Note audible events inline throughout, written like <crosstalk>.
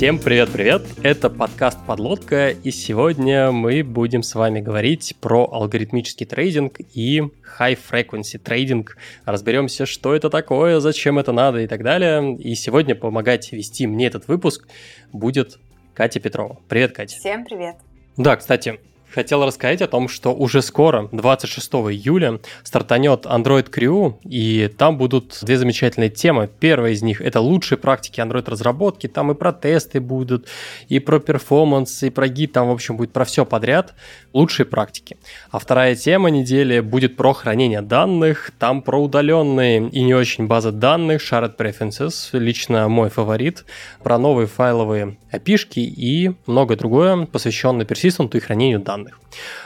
Всем привет-привет! Это подкаст «Подлодка», и сегодня мы будем с вами говорить про алгоритмический трейдинг и high-frequency трейдинг. Разберемся, что это такое, зачем это надо и так далее. И сегодня помогать вести мне этот выпуск будет Катя Петрова. Привет, Катя. Всем привет. Да, кстати, хотел рассказать о том, что уже скоро, 26 июля, стартанет Android Crew, и там будут две замечательные темы. Первая из них — это лучшие практики Android-разработки, там и про тесты будут, и про перформанс, и про гид, там, в общем, будет про все подряд, лучшие практики. А вторая тема недели будет про хранение данных, там про удаленные и не очень базы данных, Shared Preferences, лично мой фаворит, про новые файловые опишки и многое другое, посвященное персистенту и хранению данных данных.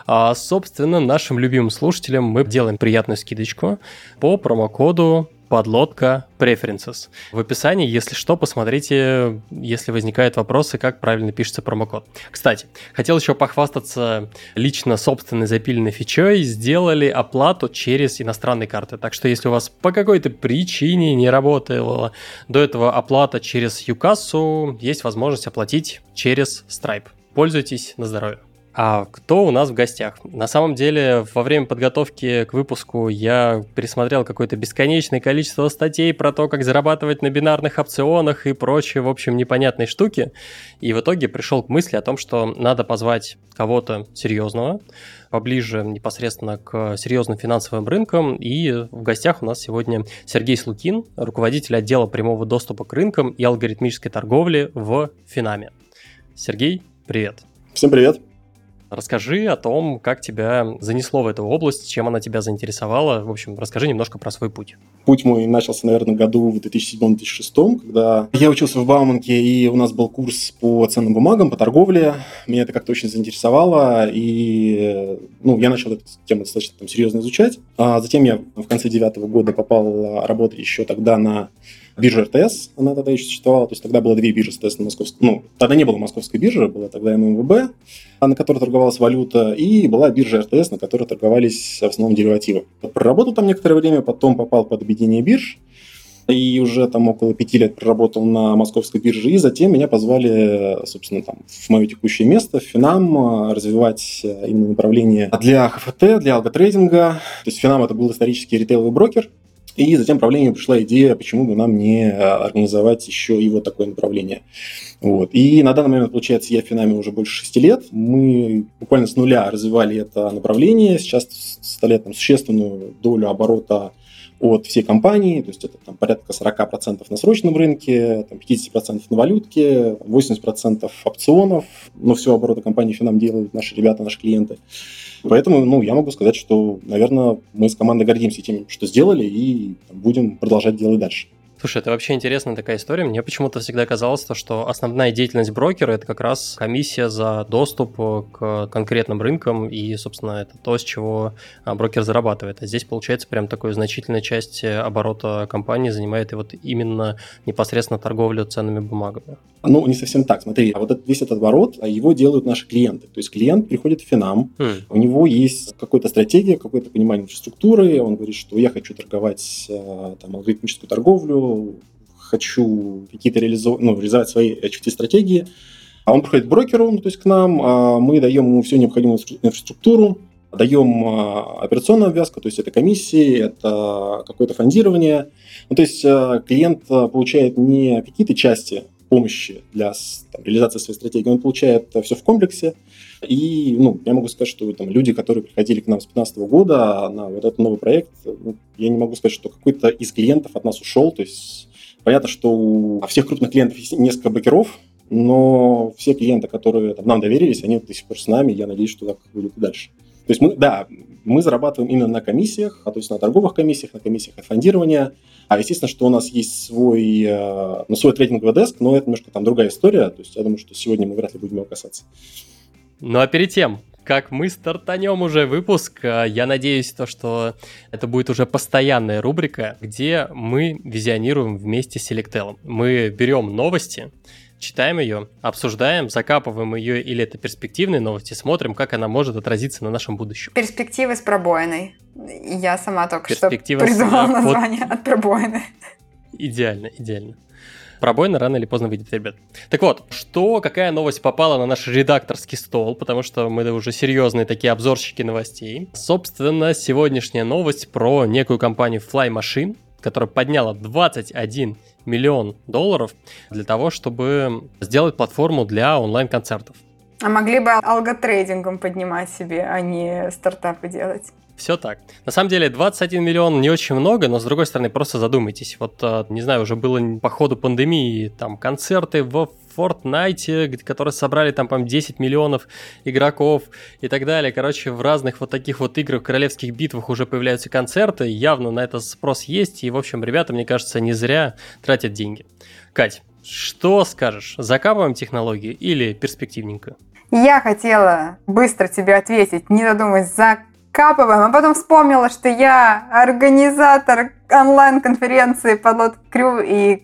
А, собственно, нашим любимым слушателям мы делаем приятную скидочку по промокоду подлодка Preferences. В описании, если что, посмотрите, если возникают вопросы, как правильно пишется промокод. Кстати, хотел еще похвастаться лично собственной запиленной фичой. Сделали оплату через иностранные карты. Так что если у вас по какой-то причине не работала до этого оплата через Юкассу, есть возможность оплатить через Stripe. Пользуйтесь на здоровье. А кто у нас в гостях? На самом деле, во время подготовки к выпуску я пересмотрел какое-то бесконечное количество статей про то, как зарабатывать на бинарных опционах и прочие, в общем, непонятные штуки. И в итоге пришел к мысли о том, что надо позвать кого-то серьезного, поближе непосредственно к серьезным финансовым рынкам. И в гостях у нас сегодня Сергей Слукин, руководитель отдела прямого доступа к рынкам и алгоритмической торговли в Финаме. Сергей, привет. Всем привет. Расскажи о том, как тебя занесло в эту область, чем она тебя заинтересовала. В общем, расскажи немножко про свой путь. Путь мой начался, наверное, году в 2007-2006, когда я учился в Бауманке, и у нас был курс по ценным бумагам, по торговле. Меня это как-то очень заинтересовало, и ну, я начал эту тему достаточно там, серьезно изучать. А затем я в конце девятого года попал работать еще тогда на биржа РТС, она тогда еще существовала, то есть тогда было две биржи, соответственно, московской, ну, тогда не было московской биржи, была тогда ММВБ, на которой торговалась валюта, и была биржа РТС, на которой торговались в основном деривативы. Проработал там некоторое время, потом попал под объединение бирж, и уже там около пяти лет проработал на московской бирже, и затем меня позвали, собственно, там, в мое текущее место, в Финам, развивать именно направление для ХФТ, для алготрейдинга. То есть Финам это был исторический ритейловый брокер, и затем правлению пришла идея, почему бы нам не а, организовать еще и вот такое направление. Вот. И на данный момент, получается, я в Финаме уже больше шести лет. Мы буквально с нуля развивали это направление. Сейчас составляет там, существенную долю оборота от всей компании, то есть это там, порядка 40% на срочном рынке, там, 50% на валютке, 80% опционов, но все обороты компании Финам делают наши ребята, наши клиенты. Поэтому, ну, я могу сказать, что, наверное, мы с командой гордимся тем, что сделали, и будем продолжать делать дальше. Слушай, это вообще интересная такая история. Мне почему-то всегда казалось, то, что основная деятельность брокера – это как раз комиссия за доступ к конкретным рынкам, и, собственно, это то, с чего а, брокер зарабатывает. А здесь, получается, прям такую значительная часть оборота компании занимает и вот именно непосредственно торговля ценными бумагами. Ну, не совсем так. Смотри, а вот этот, весь этот оборот, а его делают наши клиенты. То есть клиент приходит в Финам, mm. у него есть какая-то стратегия, какое-то понимание инфраструктуры, он говорит, что я хочу торговать э, там, алгоритмическую торговлю, хочу какие-то реализовать, ну, реализовать свои HFT-стратегии. А он приходит к брокеру, ну, то есть к нам, а мы даем ему всю необходимую инфраструктуру, даем а, операционную обвязку, то есть это комиссии, это какое-то фондирование. Ну, то есть а, клиент получает не какие-то части помощи для там, реализации своей стратегии, он получает все в комплексе. И ну, я могу сказать, что там, люди, которые приходили к нам с 2015 года на вот этот новый проект, ну, я не могу сказать, что какой-то из клиентов от нас ушел. То есть понятно, что у всех крупных клиентов есть несколько бакеров, но все клиенты, которые там, нам доверились, они до сих пор с нами. Я надеюсь, что так будет и дальше. То есть мы, да, мы зарабатываем именно на комиссиях, а то есть на торговых комиссиях, на комиссиях от фондирования. А естественно, что у нас есть свой, э, ну, свой трейдинговый деск, но это немножко там другая история. То есть я думаю, что сегодня мы вряд ли будем его касаться. Ну а перед тем, как мы стартанем уже выпуск, э, я надеюсь, то, что это будет уже постоянная рубрика, где мы визионируем вместе с Selectel. Мы берем новости, читаем ее, обсуждаем, закапываем ее, или это перспективные новости, смотрим, как она может отразиться на нашем будущем. Перспективы с пробоиной. Я сама только что <laughs> придумала название под... от пробоины. Идеально, идеально. пробойно рано или поздно выйдет, ребят. Так вот, что, какая новость попала на наш редакторский стол, потому что мы уже серьезные такие обзорщики новостей. Собственно, сегодняшняя новость про некую компанию Fly Machine, которая подняла 21 миллион долларов для того, чтобы сделать платформу для онлайн-концертов. А могли бы алготрейдингом поднимать себе, а не стартапы делать. Все так. На самом деле 21 миллион не очень много, но с другой стороны просто задумайтесь. Вот, а, не знаю, уже было по ходу пандемии там концерты в Fortnite, которые собрали там, по 10 миллионов игроков и так далее. Короче, в разных вот таких вот играх, королевских битвах уже появляются концерты. Явно на это спрос есть. И, в общем, ребята, мне кажется, не зря тратят деньги. Кать, что скажешь? Закапываем технологии или перспективненько? Я хотела быстро тебе ответить, не задумываясь, закапываем, а потом вспомнила, что я организатор онлайн-конференции Подлот Крю, и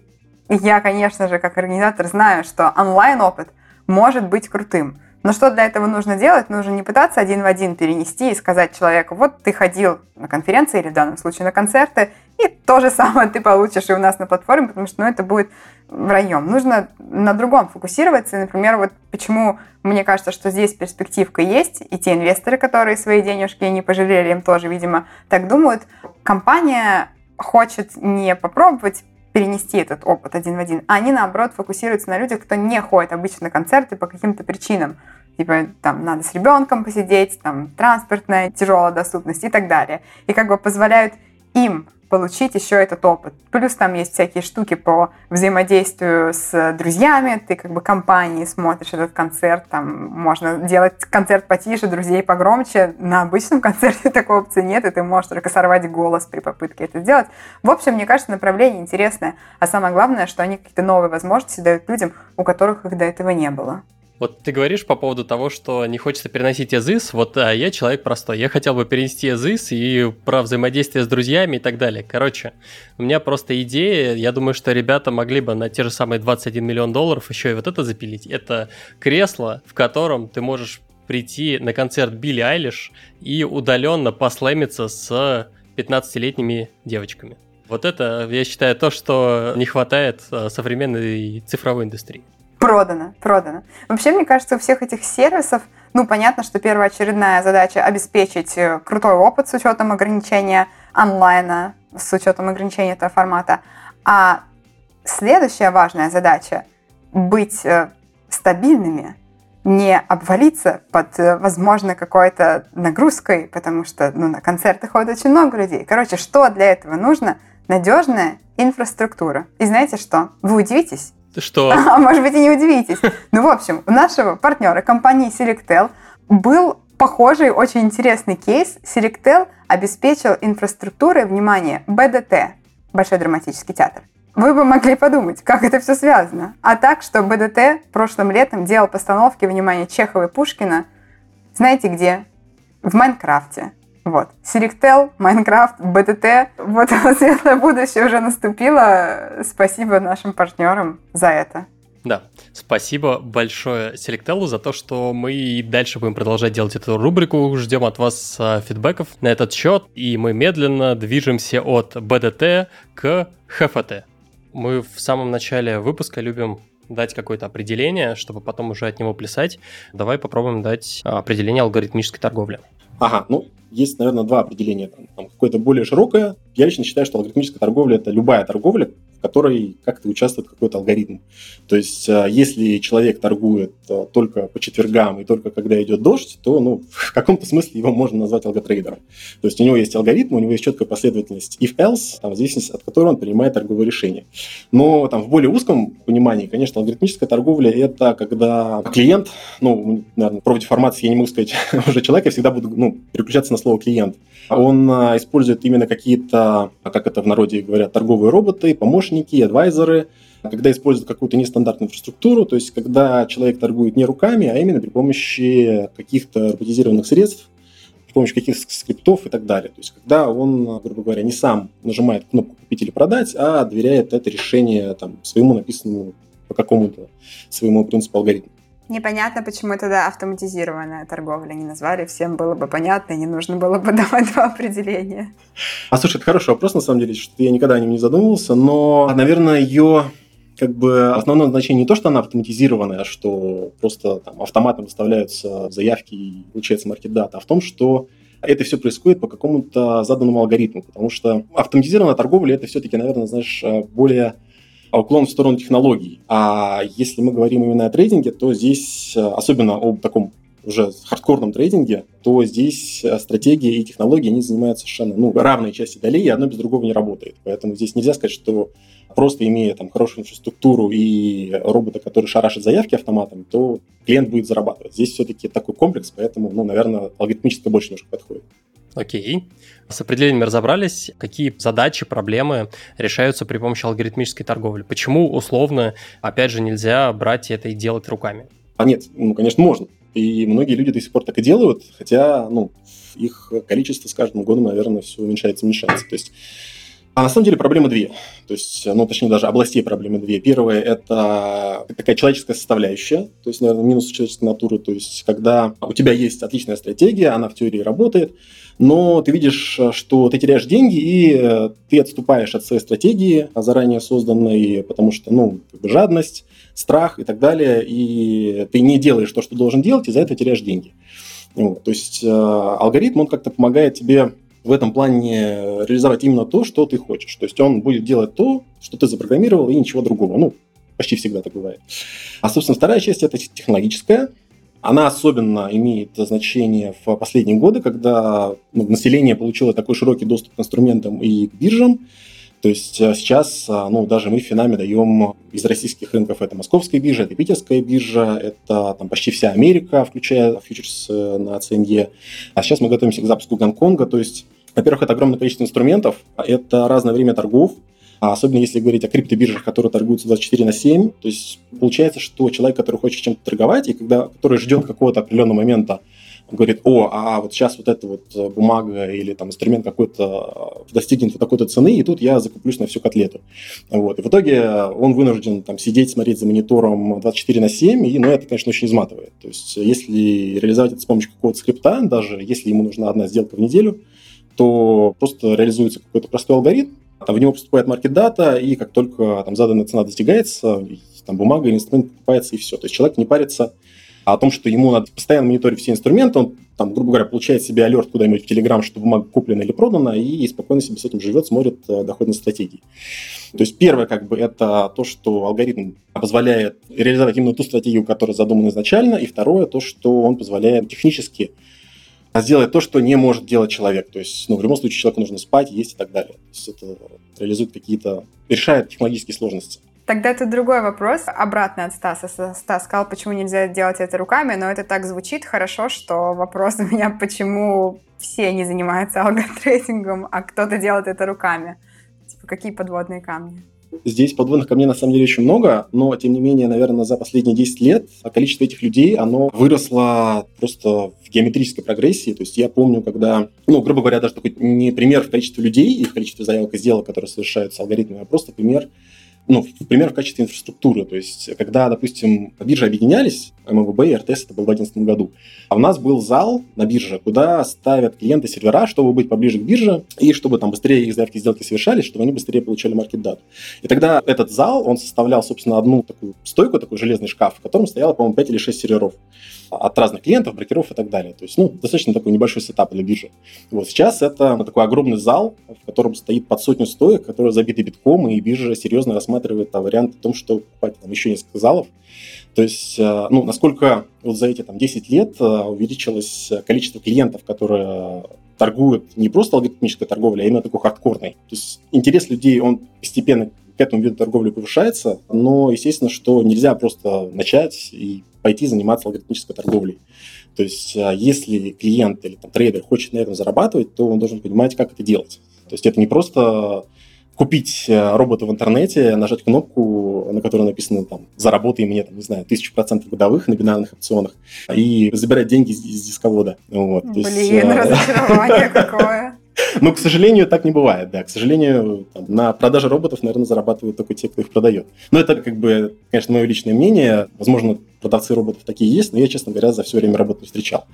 я, конечно же, как организатор знаю, что онлайн-опыт может быть крутым. Но что для этого нужно делать? Нужно не пытаться один в один перенести и сказать человеку, вот ты ходил на конференции или в данном случае на концерты, и то же самое ты получишь и у нас на платформе, потому что ну, это будет враньем. Нужно на другом фокусироваться. например, вот почему мне кажется, что здесь перспективка есть, и те инвесторы, которые свои денежки не пожалели, им тоже, видимо, так думают. Компания хочет не попробовать перенести этот опыт один в один, а они, наоборот, фокусируются на людях, кто не ходит обычно на концерты по каким-то причинам. Типа, там, надо с ребенком посидеть, там, транспортная тяжелая доступность и так далее. И как бы позволяют им получить еще этот опыт. Плюс там есть всякие штуки по взаимодействию с друзьями, ты как бы компании смотришь этот концерт, там можно делать концерт потише, друзей погромче. На обычном <laughs> концерте такой опции нет, и ты можешь только сорвать голос при попытке это сделать. В общем, мне кажется, направление интересное, а самое главное, что они какие-то новые возможности дают людям, у которых их до этого не было. Вот ты говоришь по поводу того, что не хочется переносить языс. Вот а я человек простой. Я хотел бы перенести языс и про взаимодействие с друзьями и так далее. Короче, у меня просто идея. Я думаю, что ребята могли бы на те же самые 21 миллион долларов еще и вот это запилить. Это кресло, в котором ты можешь прийти на концерт Билли Айлиш и удаленно послэмиться с 15-летними девочками. Вот это, я считаю, то, что не хватает а, современной цифровой индустрии. Продано, продано. Вообще, мне кажется, у всех этих сервисов, ну, понятно, что первоочередная задача обеспечить э, крутой опыт с учетом ограничения онлайна, с учетом ограничения этого формата. А следующая важная задача — быть э, стабильными, не обвалиться под, э, возможно, какой-то нагрузкой, потому что ну, на концерты ходит очень много людей. Короче, что для этого нужно? Надежная инфраструктура. И знаете что? Вы удивитесь, что? <laughs> А может быть и не удивитесь. Ну, в общем, у нашего партнера компании Selectel был похожий, очень интересный кейс. Selectel обеспечил инфраструктурой, внимание, БДТ, Большой драматический театр. Вы бы могли подумать, как это все связано. А так, что БДТ прошлым летом делал постановки, внимание, Чехова и Пушкина, знаете где? В Майнкрафте. Вот. Selectel, Майнкрафт, БТТ. <laughs> Вот светлое будущее уже наступило. Спасибо нашим партнерам за это. Да, спасибо большое Selectel за то, что мы и дальше будем продолжать делать эту рубрику. Ждем от вас а, фидбэков на этот счет, и мы медленно движемся от БДТ к ХФТ. Мы в самом начале выпуска любим дать какое-то определение, чтобы потом уже от него плясать. Давай попробуем дать определение алгоритмической торговли. Ага, ну, есть, наверное, два определения. Там, там какое-то более широкое. Я лично считаю, что алгоритмическая торговля – это любая торговля, которой как-то участвует какой-то алгоритм. То есть, а, если человек торгует а, только по четвергам и только когда идет дождь, то ну, <laughs> в каком-то смысле его можно назвать алготрейдером. То есть, у него есть алгоритм, у него есть четкая последовательность if-else, там, в зависимости от которой он принимает торговое решение. Но там, в более узком понимании, конечно, алгоритмическая торговля – это когда клиент, ну, наверное, про деформации я не могу сказать <laughs> уже человек, я всегда буду ну, переключаться на слово клиент. Он а, использует именно какие-то, как это в народе говорят, торговые роботы, помощники, адвайзеры, когда используют какую-то нестандартную инфраструктуру, то есть когда человек торгует не руками, а именно при помощи каких-то роботизированных средств, при помощи каких-то скриптов и так далее. То есть когда он, грубо говоря, не сам нажимает кнопку «купить» или «продать», а доверяет это решение там, своему написанному по какому-то своему принципу алгоритму. Непонятно, почему тогда автоматизированная торговля не назвали. Всем было бы понятно, и не нужно было бы <laughs> давать два определения. А слушай, это хороший вопрос, на самом деле, что я никогда о нем не задумывался, но, наверное, ее как бы основное значение не то, что она автоматизированная, а что просто там автоматом выставляются заявки и получается маркет-дата, а в том, что это все происходит по какому-то заданному алгоритму, потому что автоматизированная торговля это все-таки, наверное, знаешь, более уклон в сторону технологий. А если мы говорим именно о трейдинге, то здесь, особенно об таком уже хардкорном трейдинге, то здесь стратегия и технологии, они занимают совершенно ну, равной части долей, и одно без другого не работает. Поэтому здесь нельзя сказать, что просто имея там хорошую инфраструктуру и робота, который шарашит заявки автоматом, то клиент будет зарабатывать. Здесь все-таки такой комплекс, поэтому, ну, наверное, алгоритмическое больше немножко подходит. Окей. С определениями разобрались. Какие задачи, проблемы решаются при помощи алгоритмической торговли? Почему условно, опять же, нельзя брать это и делать руками? А нет, ну, конечно, можно. И многие люди до сих пор так и делают, хотя, ну, их количество с каждым годом, наверное, все уменьшается, уменьшается. То есть а на самом деле проблемы две. То есть, ну, точнее, даже областей проблемы две. Первое – это такая человеческая составляющая, то есть, наверное, минус человеческой натуры. То есть, когда у тебя есть отличная стратегия, она в теории работает, но ты видишь, что ты теряешь деньги, и ты отступаешь от своей стратегии, заранее созданной, потому что, ну, как бы жадность, страх и так далее, и ты не делаешь то, что должен делать, и за это теряешь деньги. Вот. То есть, э, алгоритм, он как-то помогает тебе в этом плане реализовать именно то, что ты хочешь. То есть он будет делать то, что ты запрограммировал, и ничего другого. Ну, почти всегда так бывает. А, собственно, вторая часть – это технологическая. Она особенно имеет значение в последние годы, когда ну, население получило такой широкий доступ к инструментам и к биржам. То есть э, сейчас а, ну, даже мы в Финаме даем из российских рынков это московская биржа, это питерская биржа, это там, почти вся Америка, включая фьючерс э, на ЦНЕ. А сейчас мы готовимся к запуску Гонконга. То есть, во-первых, это огромное количество инструментов, это разное время торгов, а особенно если говорить о криптобиржах, которые торгуются 24 на 7. То есть получается, что человек, который хочет чем-то торговать, и когда, который ждет какого-то определенного момента, говорит, о, а вот сейчас вот эта вот э, бумага или там инструмент какой-то э, достигнет вот такой-то цены, и тут я закуплюсь на всю котлету. Вот. И в итоге он вынужден там сидеть, смотреть за монитором 24 на 7, и, ну, это, конечно, очень изматывает. То есть если реализовать это с помощью какого-то скрипта, даже если ему нужна одна сделка в неделю, то просто реализуется какой-то простой алгоритм, в него поступает маркет-дата, и как только там заданная цена достигается, там бумага или инструмент покупается, и все. То есть человек не парится а о том, что ему надо постоянно мониторить все инструменты, он, там, грубо говоря, получает себе алерт куда-нибудь в Телеграм, что бумага куплена или продана, и спокойно себе с этим живет, смотрит э, доходные стратегии. То есть первое, как бы, это то, что алгоритм позволяет реализовать именно ту стратегию, которая задумана изначально, и второе, то, что он позволяет технически сделать то, что не может делать человек. То есть, ну, в любом случае, человеку нужно спать, есть и так далее. То есть это реализует какие-то, решает технологические сложности. Тогда это другой вопрос, обратно от Стаса. Стас сказал, почему нельзя делать это руками, но это так звучит хорошо, что вопрос у меня, почему все не занимаются алготрейдингом, а кто-то делает это руками. Типа, какие подводные камни? Здесь подводных камней на самом деле очень много, но тем не менее, наверное, за последние 10 лет количество этих людей, оно выросло просто в геометрической прогрессии. То есть я помню, когда, ну, грубо говоря, даже такой не пример в количестве людей и в количестве заявок и сделок, которые совершаются алгоритмами, а просто пример ну, пример в качестве инфраструктуры. То есть, когда, допустим, биржи объединялись, МВБ и РТС это было в 2011 году, а у нас был зал на бирже, куда ставят клиенты сервера, чтобы быть поближе к бирже, и чтобы там быстрее их заявки сделки совершались, чтобы они быстрее получали маркет-дату. И тогда этот зал, он составлял, собственно, одну такую стойку, такой железный шкаф, в котором стояло, по-моему, 5 или 6 серверов от разных клиентов, брокеров и так далее. То есть, ну, достаточно такой небольшой сетап для биржи. Вот сейчас это такой огромный зал, в котором стоит под сотню стоек, которые забиты битком, и биржа серьезно рассматривает вариант о том, что покупать там еще несколько залов. То есть, э, ну, насколько вот за эти там 10 лет э, увеличилось количество клиентов, которые торгуют не просто алгоритмической торговлей, а именно такой хардкорной. То есть интерес людей, он постепенно к этому виду торговли повышается, но, естественно, что нельзя просто начать и пойти заниматься алгоритмической торговлей. То есть, а, если клиент или там, трейдер хочет на этом зарабатывать, то он должен понимать, как это делать. То есть, это не просто купить э, робота в интернете, нажать кнопку, на которой написано там «заработай мне, там, не знаю, тысячу процентов годовых на бинарных опционах» и забирать деньги из, из дисковода. Вот, Блин, есть, э, разочарование <laughs> какое. <laughs> Ну, к сожалению, так не бывает, да. К сожалению, там, на продаже роботов, наверное, зарабатывают только те, кто их продает. Но это, как бы, конечно, мое личное мнение. Возможно, продавцы роботов такие есть, но я, честно говоря, за все время работы встречал.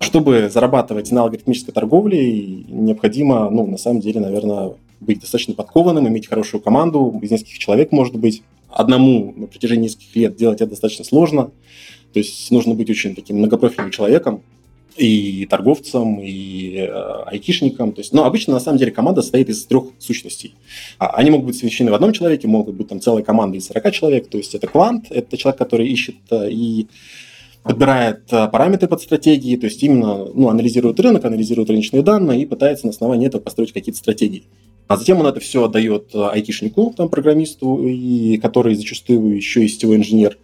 Чтобы зарабатывать на алгоритмической торговле, необходимо, ну, на самом деле, наверное, быть достаточно подкованным, иметь хорошую команду, из нескольких человек, может быть, одному на протяжении нескольких лет делать это достаточно сложно. То есть нужно быть очень таким многопрофильным человеком, и торговцам, и э, айтишникам. То есть, но обычно, на самом деле, команда состоит из трех сущностей. А, они могут быть совмещены в одном человеке, могут быть там целая команда из 40 человек. То есть это квант, это человек, который ищет э, и подбирает э, параметры под стратегии, то есть именно ну, анализирует рынок, анализирует рыночные данные и пытается на основании этого построить какие-то стратегии. А затем он это все отдает айтишнику, там, программисту, и, который зачастую еще и сетевой инженер.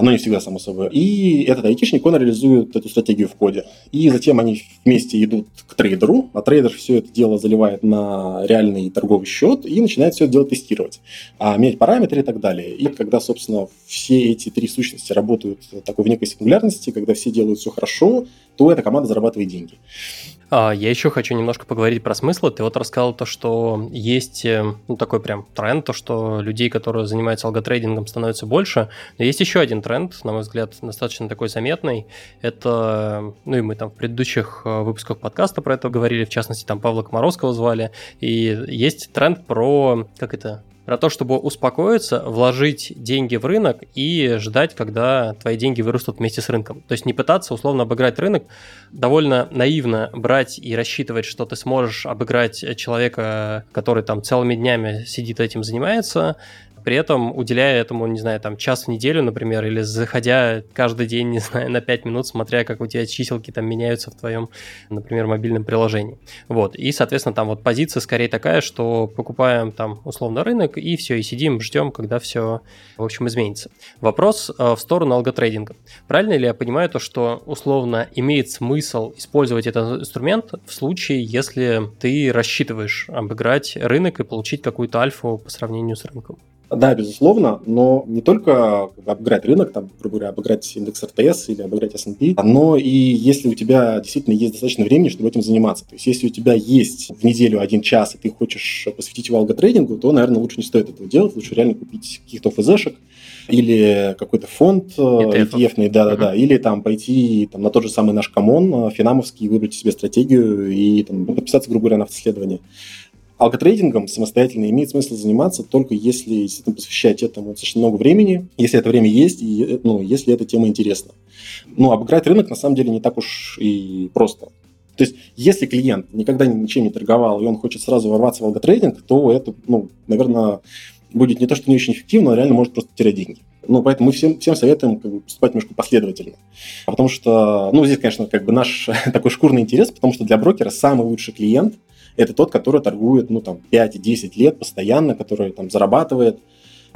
Оно не всегда само собой. И этот айтишник, он реализует эту стратегию в коде. И затем они вместе идут к трейдеру, а трейдер все это дело заливает на реальный торговый счет и начинает все это дело тестировать, а, менять параметры и так далее. И когда, собственно, все эти три сущности работают такой в некой сингулярности, когда все делают все хорошо, то эта команда зарабатывает деньги. А, я еще хочу немножко поговорить про смыслы. Ты вот рассказал то, что есть э, ну, такой прям тренд, то, что людей, которые занимаются алготрейдингом, становится больше. Но есть еще один тренд, на мой взгляд, достаточно такой заметный. Это, ну и мы там в предыдущих э, выпусках подкаста про это говорили, в частности, там Павла Комаровского звали. И есть тренд про, как это, про то, чтобы успокоиться, вложить деньги в рынок и ждать, когда твои деньги вырастут вместе с рынком. То есть не пытаться условно обыграть рынок, довольно наивно брать и рассчитывать, что ты сможешь обыграть человека, который там целыми днями сидит этим занимается, при этом уделяя этому, не знаю, там час в неделю, например, или заходя каждый день, не знаю, на 5 минут, смотря, как у тебя чиселки там меняются в твоем, например, мобильном приложении. Вот, и, соответственно, там вот позиция скорее такая, что покупаем там условно рынок и все, и сидим, ждем, когда все, в общем, изменится. Вопрос э, в сторону алготрейдинга. Правильно ли я понимаю то, что условно имеет смысл использовать этот инструмент в случае, если ты рассчитываешь обыграть рынок и получить какую-то альфу по сравнению с рынком? Да, безусловно, но не только обыграть рынок, там, грубо говоря, обыграть индекс РТС или обыграть S&P, но и если у тебя действительно есть достаточно времени, чтобы этим заниматься. То есть если у тебя есть в неделю один час, и ты хочешь посвятить его алготрейдингу, то, наверное, лучше не стоит этого делать, лучше реально купить каких-то ФЗшек, или какой-то фонд ETF, да-да-да, или там пойти там, на тот же самый наш комон э, финамовский, выбрать себе стратегию и там, подписаться, грубо говоря, на автоследование. Алготрейдингом самостоятельно имеет смысл заниматься только если действительно посвящать этому достаточно много времени, если это время есть, и ну, если эта тема интересна. Ну, обыграть рынок на самом деле не так уж и просто. То есть, если клиент никогда ничем не торговал, и он хочет сразу ворваться в алготрейдинг, то это, ну, наверное, будет не то, что не очень эффективно, а реально может просто терять деньги. Ну, поэтому мы всем, всем советуем как бы, поступать немножко последовательно. Потому что, ну, здесь, конечно, как бы наш <laughs> такой шкурный интерес, потому что для брокера самый лучший клиент – это тот, который торгует, ну, там, 5-10 лет постоянно, который там зарабатывает,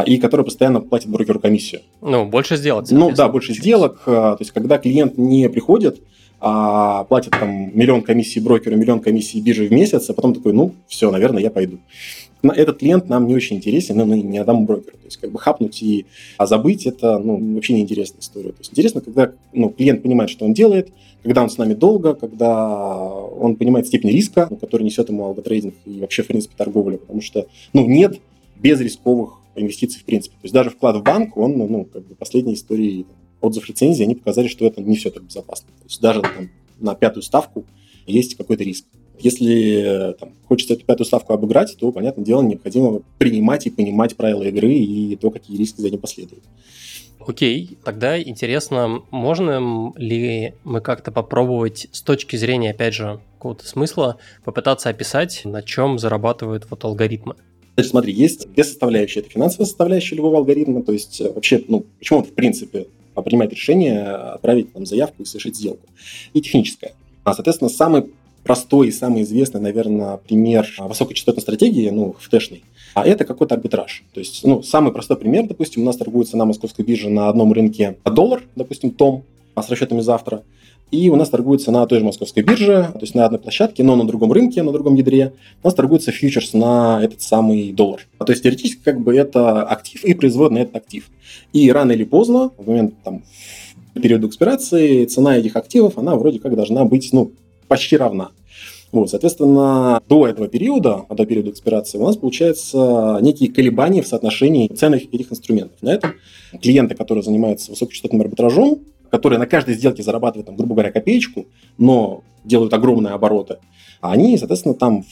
и который постоянно платит брокеру комиссию. Ну, больше сделок. Ну, да, больше сделок. А, то есть, когда клиент не приходит, а платит там миллион комиссий брокеру, миллион комиссий биржи в месяц, а потом такой, ну, все, наверное, я пойду. Этот клиент нам не очень интересен, но не отдам брокеру. То есть, как бы хапнуть и а забыть, это, ну, вообще неинтересная история. То есть, интересно, когда ну, клиент понимает, что он делает, когда он с нами долго, когда он понимает степень риска, ну, который несет ему алготрейдинг и вообще, в принципе, торговля, потому что, ну, нет безрисковых инвестиций в принципе. То есть даже вклад в банк, он, ну, как бы последние истории отзыв лицензии, они показали, что это не все так безопасно. То есть даже там, на пятую ставку есть какой-то риск. Если там, хочется эту пятую ставку обыграть, то, понятное дело, необходимо принимать и понимать правила игры и то, какие риски за ним последуют. Окей, тогда интересно, можно ли мы как-то попробовать с точки зрения, опять же, какого-то смысла попытаться описать, на чем зарабатывают вот алгоритмы? Значит, смотри, есть две составляющие. Это финансовая составляющая любого алгоритма, то есть э, вообще, ну, почему он в принципе принимает решение отправить там заявку и совершить сделку. И техническая. А, соответственно, самый простой и самый известный, наверное, пример высокочастотной стратегии, ну, в тэшной, а это какой-то арбитраж. То есть, ну, самый простой пример, допустим, у нас торгуется на московской бирже на одном рынке доллар, допустим, том, а с расчетами завтра, и у нас торгуется на той же московской бирже, то есть на одной площадке, но на другом рынке, на другом ядре, у нас торгуется фьючерс на этот самый доллар. То есть теоретически как бы это актив и производный этот актив. И рано или поздно, в момент там, периода экспирации, цена этих активов, она вроде как должна быть ну, почти равна. Вот, соответственно, до этого периода, до периода экспирации, у нас получается некие колебания в соотношении цен этих инструментов. На этом клиенты, которые занимаются высокочастотным арбитражом, которые на каждой сделке зарабатывают, там, грубо говоря, копеечку, но делают огромные обороты, они, соответственно, там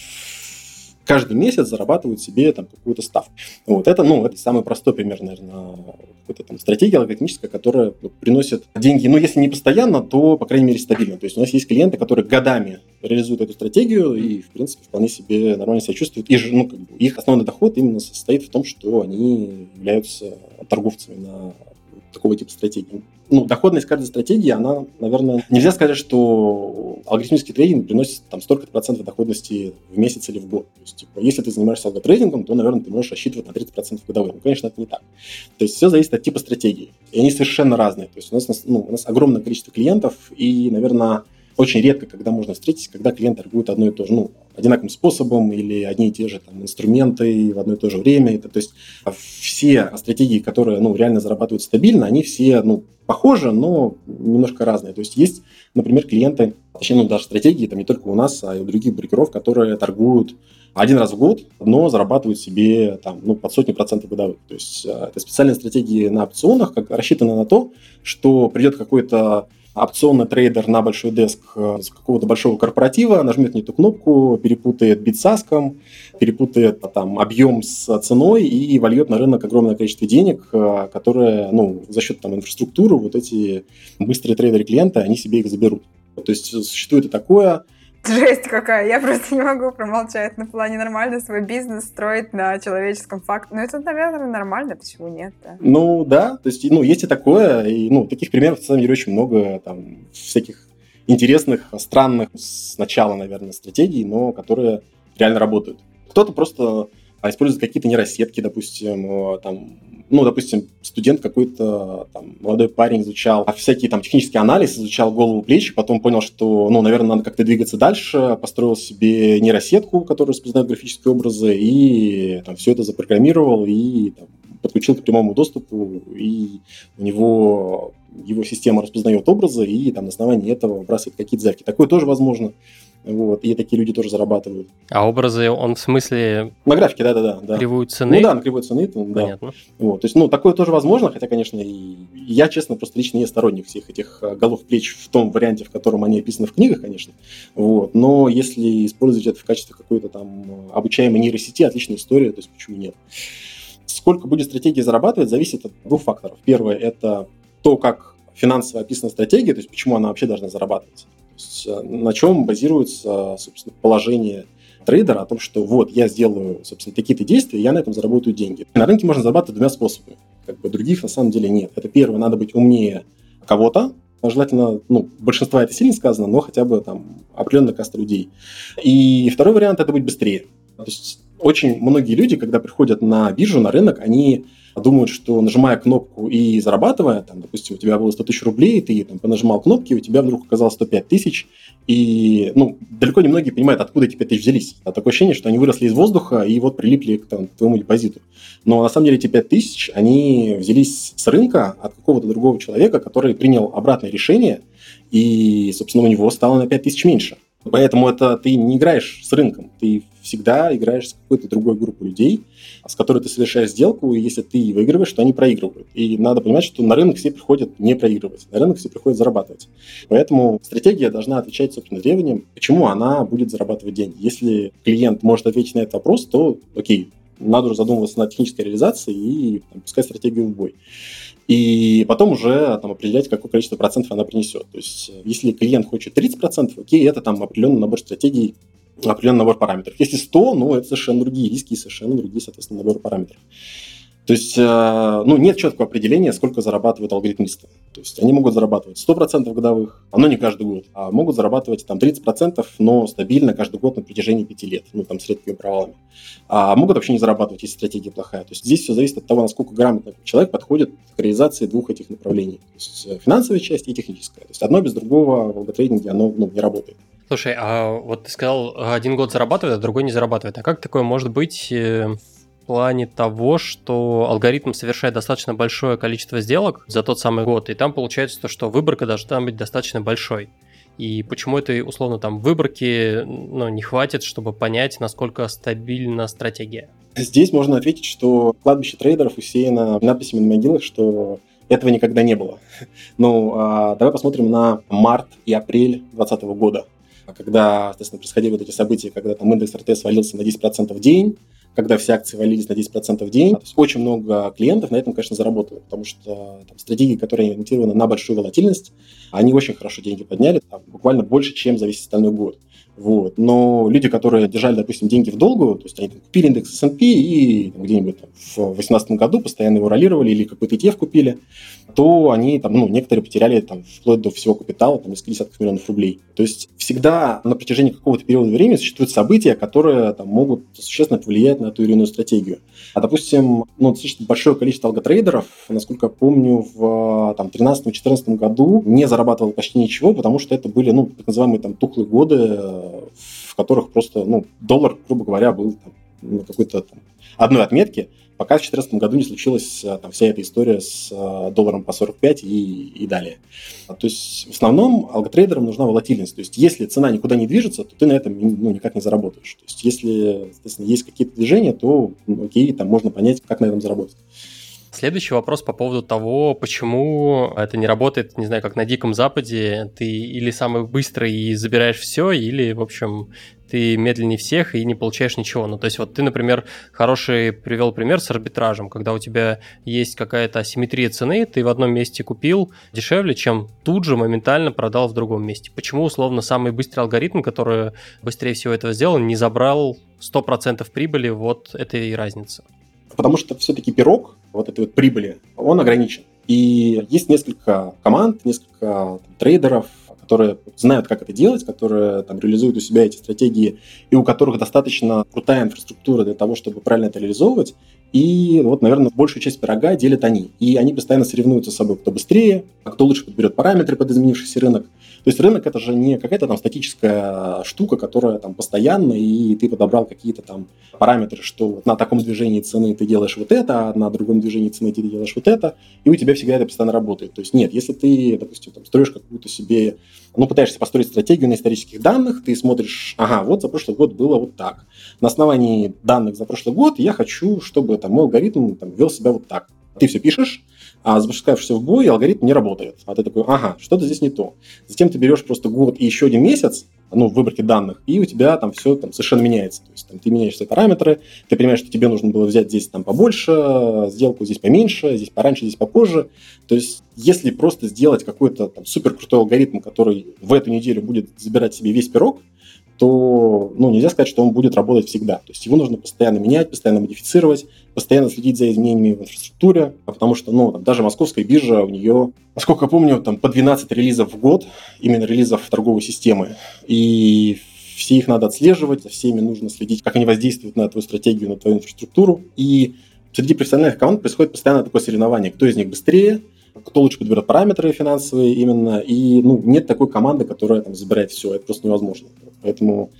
каждый месяц зарабатывают себе там какую-то ставку. Вот это, ну, это самый простой пример, наверное, какой-то там стратегия алгоритмическая, которая ну, приносит деньги, ну, если не постоянно, то, по крайней мере, стабильно. То есть у нас есть клиенты, которые годами реализуют эту стратегию и, в принципе, вполне себе нормально себя чувствуют. И ну, как бы, их основной доход именно состоит в том, что они являются торговцами на такого типа стратегии. Ну, доходность каждой стратегии, она, наверное, нельзя сказать, что алгоритмический трейдинг приносит там столько процентов доходности в месяц или в год. То есть, типа, если ты занимаешься алготрейдингом, то, наверное, ты можешь рассчитывать на 30% годовых. Ну, конечно, это не так. То есть все зависит от типа стратегии. И они совершенно разные. То есть у нас, ну, у нас огромное количество клиентов, и, наверное, очень редко, когда можно встретить, когда клиент торгует одно и то же, ну, одинаковым способом или одни и те же там, инструменты в одно и то же время. Это, то есть все стратегии, которые ну, реально зарабатывают стабильно, они все ну, похожи, но немножко разные. То есть есть, например, клиенты, точнее, ну, даже стратегии, там не только у нас, а и у других брокеров, которые торгуют один раз в год, но зарабатывают себе там, ну, под сотни процентов годовых. То есть э, это специальные стратегии на опционах, как рассчитаны на то, что придет какой-то опционный трейдер на большой деск э, с какого-то большого корпоратива нажмет не ту кнопку, перепутает бит с аском, перепутает там объем с ценой и вольет на рынок огромное количество денег, э, которые, ну, за счет там инфраструктуры вот эти быстрые трейдеры клиента, они себе их заберут. То есть существует и такое, Жесть какая, я просто не могу промолчать. На плане нормально свой бизнес строить на человеческом факте. Ну, это, наверное, нормально, почему нет? Да? Ну, да, то есть, ну, есть и такое, и, ну, таких примеров, на самом деле, очень много, там, всяких интересных, странных сначала, наверное, стратегий, но которые реально работают. Кто-то просто а используют какие-то нейросетки, допустим, там, ну, допустим, студент какой-то, там, молодой парень изучал всякие там технический анализ, изучал голову плечи, потом понял, что, ну, наверное, надо как-то двигаться дальше, построил себе нейросетку, которая распознает графические образы, и там все это запрограммировал, и там, подключил к прямому доступу, и у него его система распознает образы, и там на основании этого выбрасывает какие-то заявки. Такое тоже возможно. Вот, и такие люди тоже зарабатывают. А образы, он в смысле... На графике, да-да-да. Да. Кривую цены? Ну да, на кривой цены. Да. Понятно. Вот, то есть, ну, такое тоже возможно, хотя, конечно, и я, честно, просто лично не сторонник всех этих э, голов плеч в том варианте, в котором они описаны в книгах, конечно. Вот, но если использовать это в качестве какой-то там обучаемой нейросети, отличная история, то есть почему нет. Сколько будет стратегии зарабатывать, зависит от двух факторов. Первое – это то, как финансово описана стратегия, то есть почему она вообще должна зарабатывать. Э, на чем базируется, собственно, положение трейдера о том, что вот я сделаю, собственно, такие-то действия, я на этом заработаю деньги. На рынке можно зарабатывать двумя способами. Как бы других на самом деле нет. Это первое, надо быть умнее кого-то, желательно, ну, большинства это сильно сказано, но хотя бы там определенная каста людей. И второй вариант – это быть быстрее. То есть очень многие люди, когда приходят на биржу, на рынок, они думают, что нажимая кнопку и зарабатывая, там, допустим, у тебя было 100 тысяч рублей, ты там, понажимал кнопки, у тебя вдруг оказалось 105 тысяч, и ну, далеко не многие понимают, откуда эти 5 тысяч взялись. А такое ощущение, что они выросли из воздуха и вот прилипли к, там, твоему депозиту. Но на самом деле эти 5 тысяч, они взялись с рынка от какого-то другого человека, который принял обратное решение, и, собственно, у него стало на 5 тысяч меньше. Поэтому это ты не играешь с рынком, ты всегда играешь с какой-то другой группой людей, с которой ты совершаешь сделку, и если ты выигрываешь, то они проигрывают. И надо понимать, что на рынок все приходят не проигрывать, на рынок все приходят зарабатывать. Поэтому стратегия должна отвечать, собственно, требованиям, почему она будет зарабатывать деньги. Если клиент может ответить на этот вопрос, то окей, надо уже задумываться над технической реализацией и там, пускать стратегию в бой и потом уже там, определять, какое количество процентов она принесет. То есть, если клиент хочет 30%, окей, это там определенный набор стратегий, определенный набор параметров. Если 100, ну, это совершенно другие риски и совершенно другие, соответственно, наборы параметров. То есть, э, ну, нет четкого определения, сколько зарабатывают алгоритмисты. То есть, они могут зарабатывать 100% годовых, но не каждый год, а могут зарабатывать там 30%, но стабильно каждый год на протяжении 5 лет, ну, там, с редкими провалами. А могут вообще не зарабатывать, если стратегия плохая. То есть, здесь все зависит от того, насколько грамотно человек подходит к реализации двух этих направлений. То есть, э, финансовая часть и техническая. То есть, одно без другого в алготрейдинге, оно ну, не работает. Слушай, а вот ты сказал, один год зарабатывает, а другой не зарабатывает. А как такое может быть э, плане того, что алгоритм совершает достаточно большое количество сделок за тот самый год, и там получается то, что выборка должна быть достаточно большой. И почему этой, условно, там выборки ну, не хватит, чтобы понять, насколько стабильна стратегия? Здесь можно ответить, что кладбище трейдеров усеяно надписями на могилах, что этого никогда не было. <laughs> Ну, а, давай посмотрим на март и апрель 2020 года. Когда, соответственно, происходили вот эти события, когда там индекс РТ свалился на 10% в день, когда все акции валились на 10% в день. То есть очень много клиентов на этом, конечно, заработало, потому что там, стратегии, которые ориентированы на большую волатильность, они очень хорошо деньги подняли, там, буквально больше, чем за весь остальной год. Вот. Но люди, которые держали, допустим, деньги в долгу, то есть они купили индекс S&P и там, где-нибудь там, в 2018 году постоянно его ролировали или какой-то ETF купили, то они там, ну, некоторые потеряли там вплоть до всего капитала, там, несколько десятков миллионов рублей. То есть всегда на протяжении какого-то периода времени существуют события, которые там, могут существенно повлиять на ту или иную стратегию. А, допустим, ну, достаточно большое количество алготрейдеров, насколько я помню, в там, 2013-2014 году не зарабатывало почти ничего, потому что это были, ну, так называемые там тухлые годы, в которых просто, ну, доллар, грубо говоря, был там, на какой-то там, одной отметке, пока в 2014 году не случилась там, вся эта история с долларом по 45 и, и далее. То есть в основном алготрейдерам нужна волатильность. То есть если цена никуда не движется, то ты на этом ну, никак не заработаешь. То есть если соответственно, есть какие-то движения, то ну, окей, там можно понять, как на этом заработать. Следующий вопрос по поводу того, почему это не работает, не знаю, как на Диком Западе, ты или самый быстрый и забираешь все, или, в общем, ты медленнее всех и не получаешь ничего. Ну, то есть вот ты, например, хороший привел пример с арбитражем, когда у тебя есть какая-то асимметрия цены, ты в одном месте купил дешевле, чем тут же моментально продал в другом месте. Почему, условно, самый быстрый алгоритм, который быстрее всего этого сделал, не забрал 100% прибыли вот этой разницы? Потому что все-таки пирог вот этой вот прибыли, он ограничен. И есть несколько команд, несколько там, трейдеров, которые знают, как это делать, которые там, реализуют у себя эти стратегии, и у которых достаточно крутая инфраструктура для того, чтобы правильно это реализовывать. И вот, наверное, большую часть пирога делят они. И они постоянно соревнуются с собой, кто быстрее, кто лучше подберет параметры под изменившийся рынок. То есть рынок это же не какая-то там статическая штука, которая там постоянно, и ты подобрал какие-то там параметры, что вот на таком движении цены ты делаешь вот это, а на другом движении цены ты делаешь вот это, и у тебя всегда это постоянно работает. То есть нет, если ты, допустим, там, строишь какую-то себе, ну, пытаешься построить стратегию на исторических данных, ты смотришь, ага, вот за прошлый год было вот так. На основании данных за прошлый год я хочу, чтобы там мой алгоритм там, вел себя вот так. Ты все пишешь, а запускаешься в бой, алгоритм не работает. А ты такой, ага, что-то здесь не то. Затем ты берешь просто год и еще один месяц, ну, в выборке данных, и у тебя там все там совершенно меняется. То есть там, ты меняешь свои параметры, ты понимаешь, что тебе нужно было взять здесь там побольше, сделку здесь поменьше, здесь пораньше, здесь попозже. То есть если просто сделать какой-то там супер крутой алгоритм, который в эту неделю будет забирать себе весь пирог, то ну, нельзя сказать, что он будет работать всегда. То есть его нужно постоянно менять, постоянно модифицировать, постоянно следить за изменениями в инфраструктуре, потому что ну, там, даже московская биржа, у нее, насколько я помню, там по 12 релизов в год, именно релизов торговой системы. И все их надо отслеживать, за всеми нужно следить, как они воздействуют на твою стратегию, на твою инфраструктуру. И среди профессиональных команд происходит постоянно такое соревнование, кто из них быстрее, кто лучше подберет параметры финансовые именно, и ну, нет такой команды, которая там забирает все, это просто невозможно. Поэтому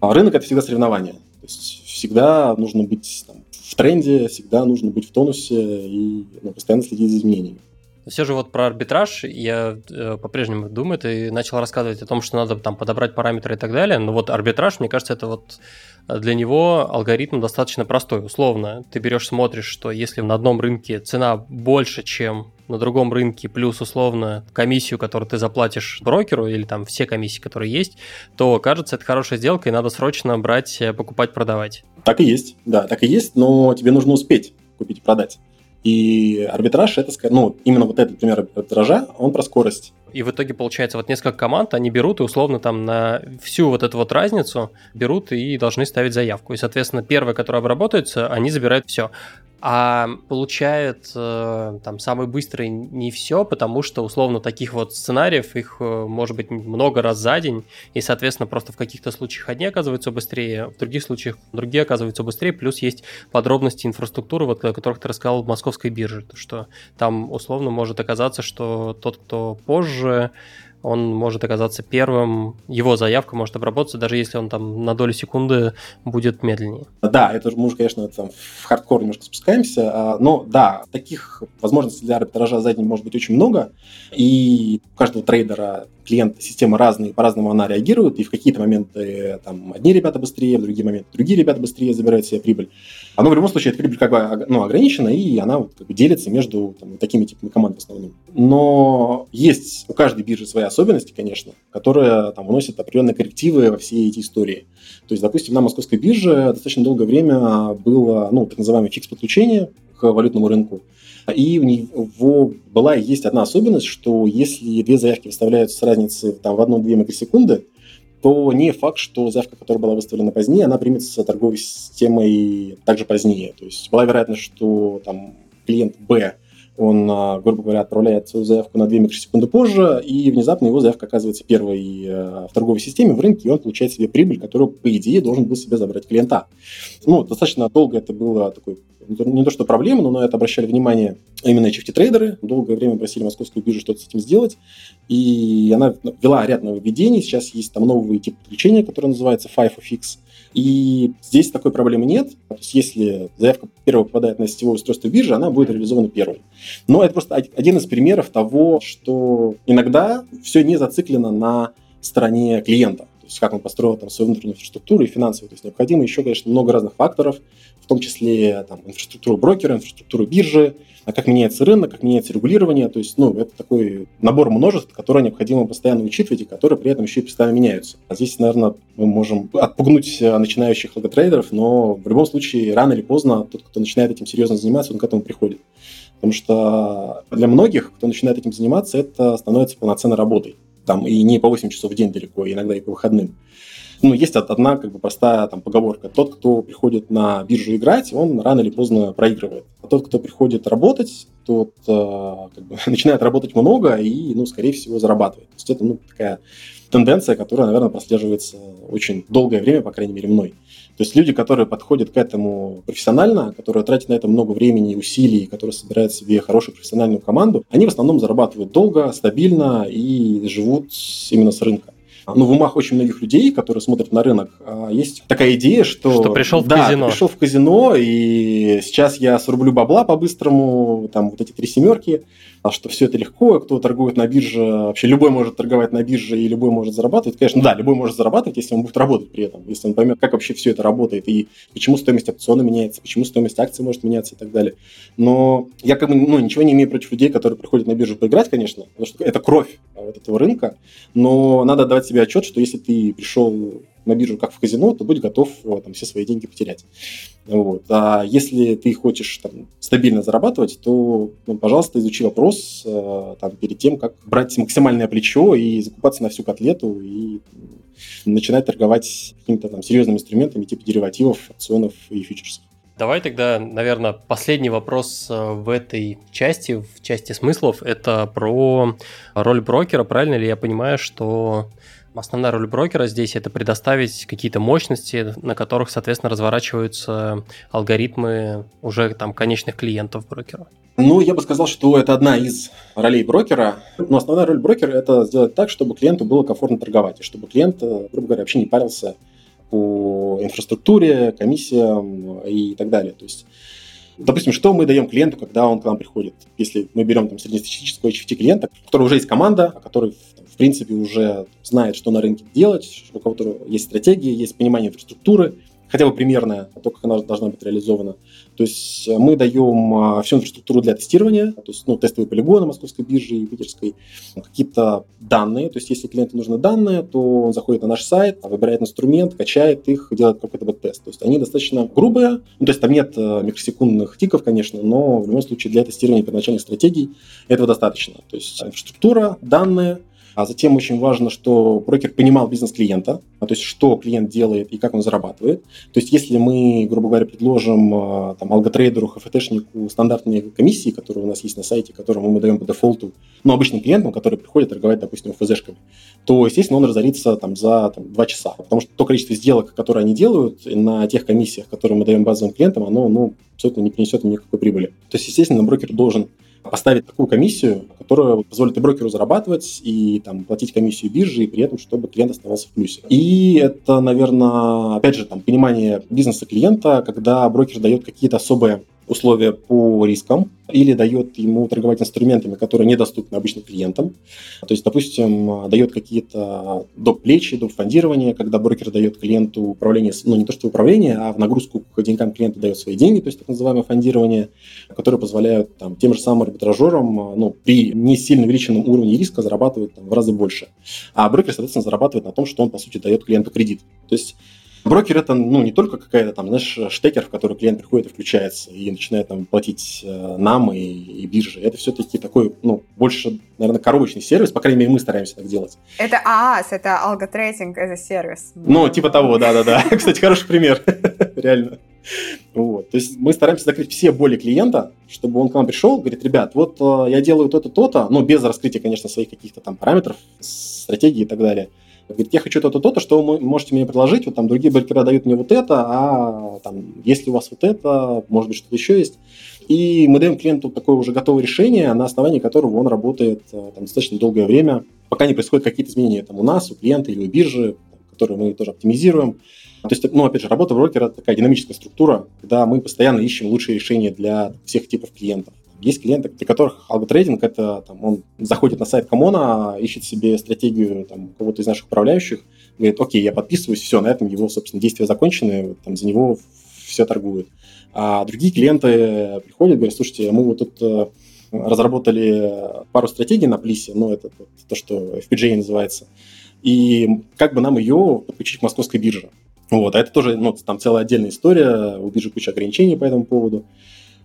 а, рынок – это всегда соревнование. То есть всегда нужно быть там, в тренде, всегда нужно быть в тонусе и ну, постоянно следить за изменениями. Все же вот про арбитраж я э, по-прежнему думаю, ты начал рассказывать о том, что надо там подобрать параметры и так далее, но вот арбитраж, мне кажется, это вот для него алгоритм достаточно простой. Условно, ты берешь, смотришь, что если на одном рынке цена больше, чем на другом рынке, плюс условно комиссию, которую ты заплатишь брокеру, или там все комиссии, которые есть, то кажется, это хорошая сделка, и надо срочно брать, э, покупать, продавать. Так и есть, да, так и есть, но тебе нужно успеть купить и продать. И арбитраж, это, ну, именно вот этот пример арбитража, он про скорость. И в итоге, получается, вот несколько команд, они берут и условно там на всю вот эту вот разницу берут и должны ставить заявку. И, соответственно, первая, которая обработается, они забирают все а получает э, там самый быстрый не все, потому что условно таких вот сценариев их э, может быть много раз за день, и соответственно просто в каких-то случаях одни оказываются быстрее, в других случаях другие оказываются быстрее, плюс есть подробности инфраструктуры, вот, о которых ты рассказал в московской бирже, что там условно может оказаться, что тот, кто позже он может оказаться первым, его заявка может обработаться, даже если он там на долю секунды будет медленнее. Да, это мы уже, конечно, там в хардкор немножко спускаемся, а, но да, таких возможностей для арбитража за день может быть очень много, и у каждого трейдера клиент, система разные, по-разному она реагирует, и в какие-то моменты там одни ребята быстрее, в другие моменты другие ребята быстрее забирают себе прибыль. Но в любом случае эта прибыль как бы ну, ограничена, и она вот, как бы делится между там, такими типами команд в основном. Но есть у каждой биржи свои особенности, конечно, которые там вносят определенные коррективы во все эти истории. То есть, допустим, на московской бирже достаточно долгое время было ну, так называемое фикс-подключение к валютному рынку. И у него была и есть одна особенность, что если две заявки выставляются с разницей там, в 1-2 микросекунды, то не факт, что заявка, которая была выставлена позднее, она примется торговой системой также позднее. То есть была вероятность, что там клиент Б он, а, грубо говоря, отправляет свою заявку на 2 микросекунды позже, и внезапно его заявка оказывается первой э, в торговой системе, в рынке, и он получает себе прибыль, которую, по идее, должен был себе забрать клиента. Ну, достаточно долго это было такой, не то что проблема, но на это обращали внимание именно HFT-трейдеры, долгое время просили московскую биржу что-то с этим сделать, и она ввела ряд нововведений, сейчас есть там новый тип подключения, который называется FIFO-FIX, и здесь такой проблемы нет. То есть если заявка первая попадает на сетевое устройство биржи, она будет реализована первой. Но это просто один из примеров того, что иногда все не зациклено на стороне клиента. То есть как он построил там свою внутреннюю инфраструктуру и финансовую. То есть необходимо еще, конечно, много разных факторов, в том числе там, инфраструктуру брокера, инфраструктуру биржи, а как меняется рынок, как меняется регулирование. То есть, ну, это такой набор множеств, которые необходимо постоянно учитывать и которые при этом еще и постоянно меняются. А здесь, наверное, мы можем отпугнуть начинающих логотрейдеров, но в любом случае, рано или поздно тот, кто начинает этим серьезно заниматься, он к этому приходит. Потому что для многих, кто начинает этим заниматься, это становится полноценной работой. Там и не по 8 часов в день далеко, иногда и по выходным ну, есть одна как бы простая там поговорка. Тот, кто приходит на биржу играть, он рано или поздно проигрывает. А тот, кто приходит работать, тот э, как бы, <laughs> начинает работать много и, ну, скорее всего, зарабатывает. То есть это, ну, такая тенденция, которая, наверное, прослеживается очень долгое время, по крайней мере, мной. То есть люди, которые подходят к этому профессионально, которые тратят на это много времени и усилий, которые собирают себе хорошую профессиональную команду, они в основном зарабатывают долго, стабильно и живут именно с рынка ну, в умах очень многих людей, которые смотрят на рынок, а, есть такая идея, что... Что пришел в да, казино. пришел в казино, и сейчас я срублю бабла по-быстрому, там вот эти три семерки, что все это легко, кто торгует на бирже, вообще любой может торговать на бирже и любой может зарабатывать. Конечно, да, любой может зарабатывать, если он будет работать при этом, если он поймет, как вообще все это работает и почему стоимость опциона меняется, почему стоимость акций может меняться и так далее. Но я как бы ну, ничего не имею против людей, которые приходят на биржу поиграть, конечно, потому что это кровь вот этого рынка, но надо давать себе отчет, что если ты пришел на биржу как в казино, то будь готов э, там, все свои деньги потерять. Вот. А если ты хочешь там, стабильно зарабатывать, то, ну, пожалуйста, изучи вопрос э, там, перед тем, как брать максимальное плечо и закупаться на всю котлету и начинать торговать какими-то там серьезными инструментами типа деривативов, опционов и фьючерсов. Давай тогда, наверное, последний вопрос э, в этой части, в части смыслов, это про роль брокера. Правильно ли я понимаю, что Основная роль брокера здесь это предоставить какие-то мощности, на которых, соответственно, разворачиваются алгоритмы уже там конечных клиентов брокера. Ну, я бы сказал, что это одна из ролей брокера. Но основная роль брокера – это сделать так, чтобы клиенту было комфортно торговать, и чтобы клиент, э, грубо говоря, вообще не парился по инфраструктуре, комиссиям и так далее. То есть Допустим, что мы даем клиенту, когда он к нам приходит? Если мы берем там среднестатистического HFT клиента, у которого уже есть команда, который в принципе, уже знает, что на рынке делать, у кого-то есть стратегия, есть понимание инфраструктуры, хотя бы примерная, то, как она должна быть реализована. То есть э, мы даем а, всю инфраструктуру для тестирования, то есть ну, тестовые полигоны московской биржи и питерской, какие-то данные, то есть если клиенту нужны данные, то он заходит на наш сайт, выбирает инструмент, качает их, делает какой-то backtest. То есть они достаточно грубые, ну, то есть там нет э, микросекундных тиков, конечно, но в любом случае для тестирования первоначальных стратегий этого достаточно. То есть инфраструктура, данные, а затем очень важно, что брокер понимал бизнес клиента, то есть что клиент делает и как он зарабатывает. То есть если мы, грубо говоря, предложим а, там, алготрейдеру, ХФТшнику стандартные комиссии, которые у нас есть на сайте, которому мы даем по дефолту, ну, обычным клиентам, которые приходят торговать, допустим, ФЗшками, то, естественно, он разорится там, за там, 2 часа. Потому что то количество сделок, которые они делают на тех комиссиях, которые мы даем базовым клиентам, оно ну, абсолютно не принесет им никакой прибыли. То есть, естественно, брокер должен поставить такую комиссию, которая позволит и брокеру зарабатывать, и там, платить комиссию бирже, и при этом, чтобы клиент оставался в плюсе. И это, наверное, опять же, там, понимание бизнеса клиента, когда брокер дает какие-то особые условия по рискам или дает ему торговать инструментами, которые недоступны обычным клиентам. То есть, допустим, дает какие-то доп. плечи, доп. фондирование, когда брокер дает клиенту управление, ну не то что управление, а в нагрузку к деньгам клиента дает свои деньги, то есть так называемое фондирование, которые позволяют там, тем же самым арбитражерам ну, при не сильно увеличенном уровне риска зарабатывать там, в разы больше. А брокер, соответственно, зарабатывает на том, что он, по сути, дает клиенту кредит. То есть Брокер это ну, не только какая-то там, знаешь, штекер, в который клиент приходит и включается и начинает там платить э, нам и, и бирже. Это все-таки такой, ну, больше, наверное, коробочный сервис, по крайней мере, мы стараемся так делать. Это ААС, это алготрейдинг as a сервис. Ну, типа того, да-да-да. <laughs> Кстати, хороший пример, <laughs> реально. Вот. То есть мы стараемся закрыть все боли клиента, чтобы он к нам пришел, говорит, ребят, вот э, я делаю то-то, то-то, ну, без раскрытия, конечно, своих каких-то там параметров, стратегии и так далее – Говорит, я хочу то-то, то-то, что вы можете мне предложить, вот там другие брокера дают мне вот это, а там, если у вас вот это, может быть, что-то еще есть. И мы даем клиенту такое уже готовое решение, на основании которого он работает э, там, достаточно долгое время, пока не происходят какие-то изменения там, у нас, у клиента или у биржи, которые мы тоже оптимизируем. То есть, ну, опять же, работа брокера – это такая динамическая структура, когда мы постоянно ищем лучшие решения для всех типов клиентов. Есть клиенты, для которых алготрейдинг – это там, он заходит на сайт Комона, ищет себе стратегию там, кого-то из наших управляющих, говорит, окей, я подписываюсь, все, на этом его, собственно, действия закончены, там, за него все торгуют. А другие клиенты приходят, говорят, слушайте, мы вот тут э, разработали пару стратегий на Плисе, ну, это то, что FPGA называется, и как бы нам ее подключить к московской бирже. Вот, а это тоже, ну, там целая отдельная история, у биржи куча ограничений по этому поводу.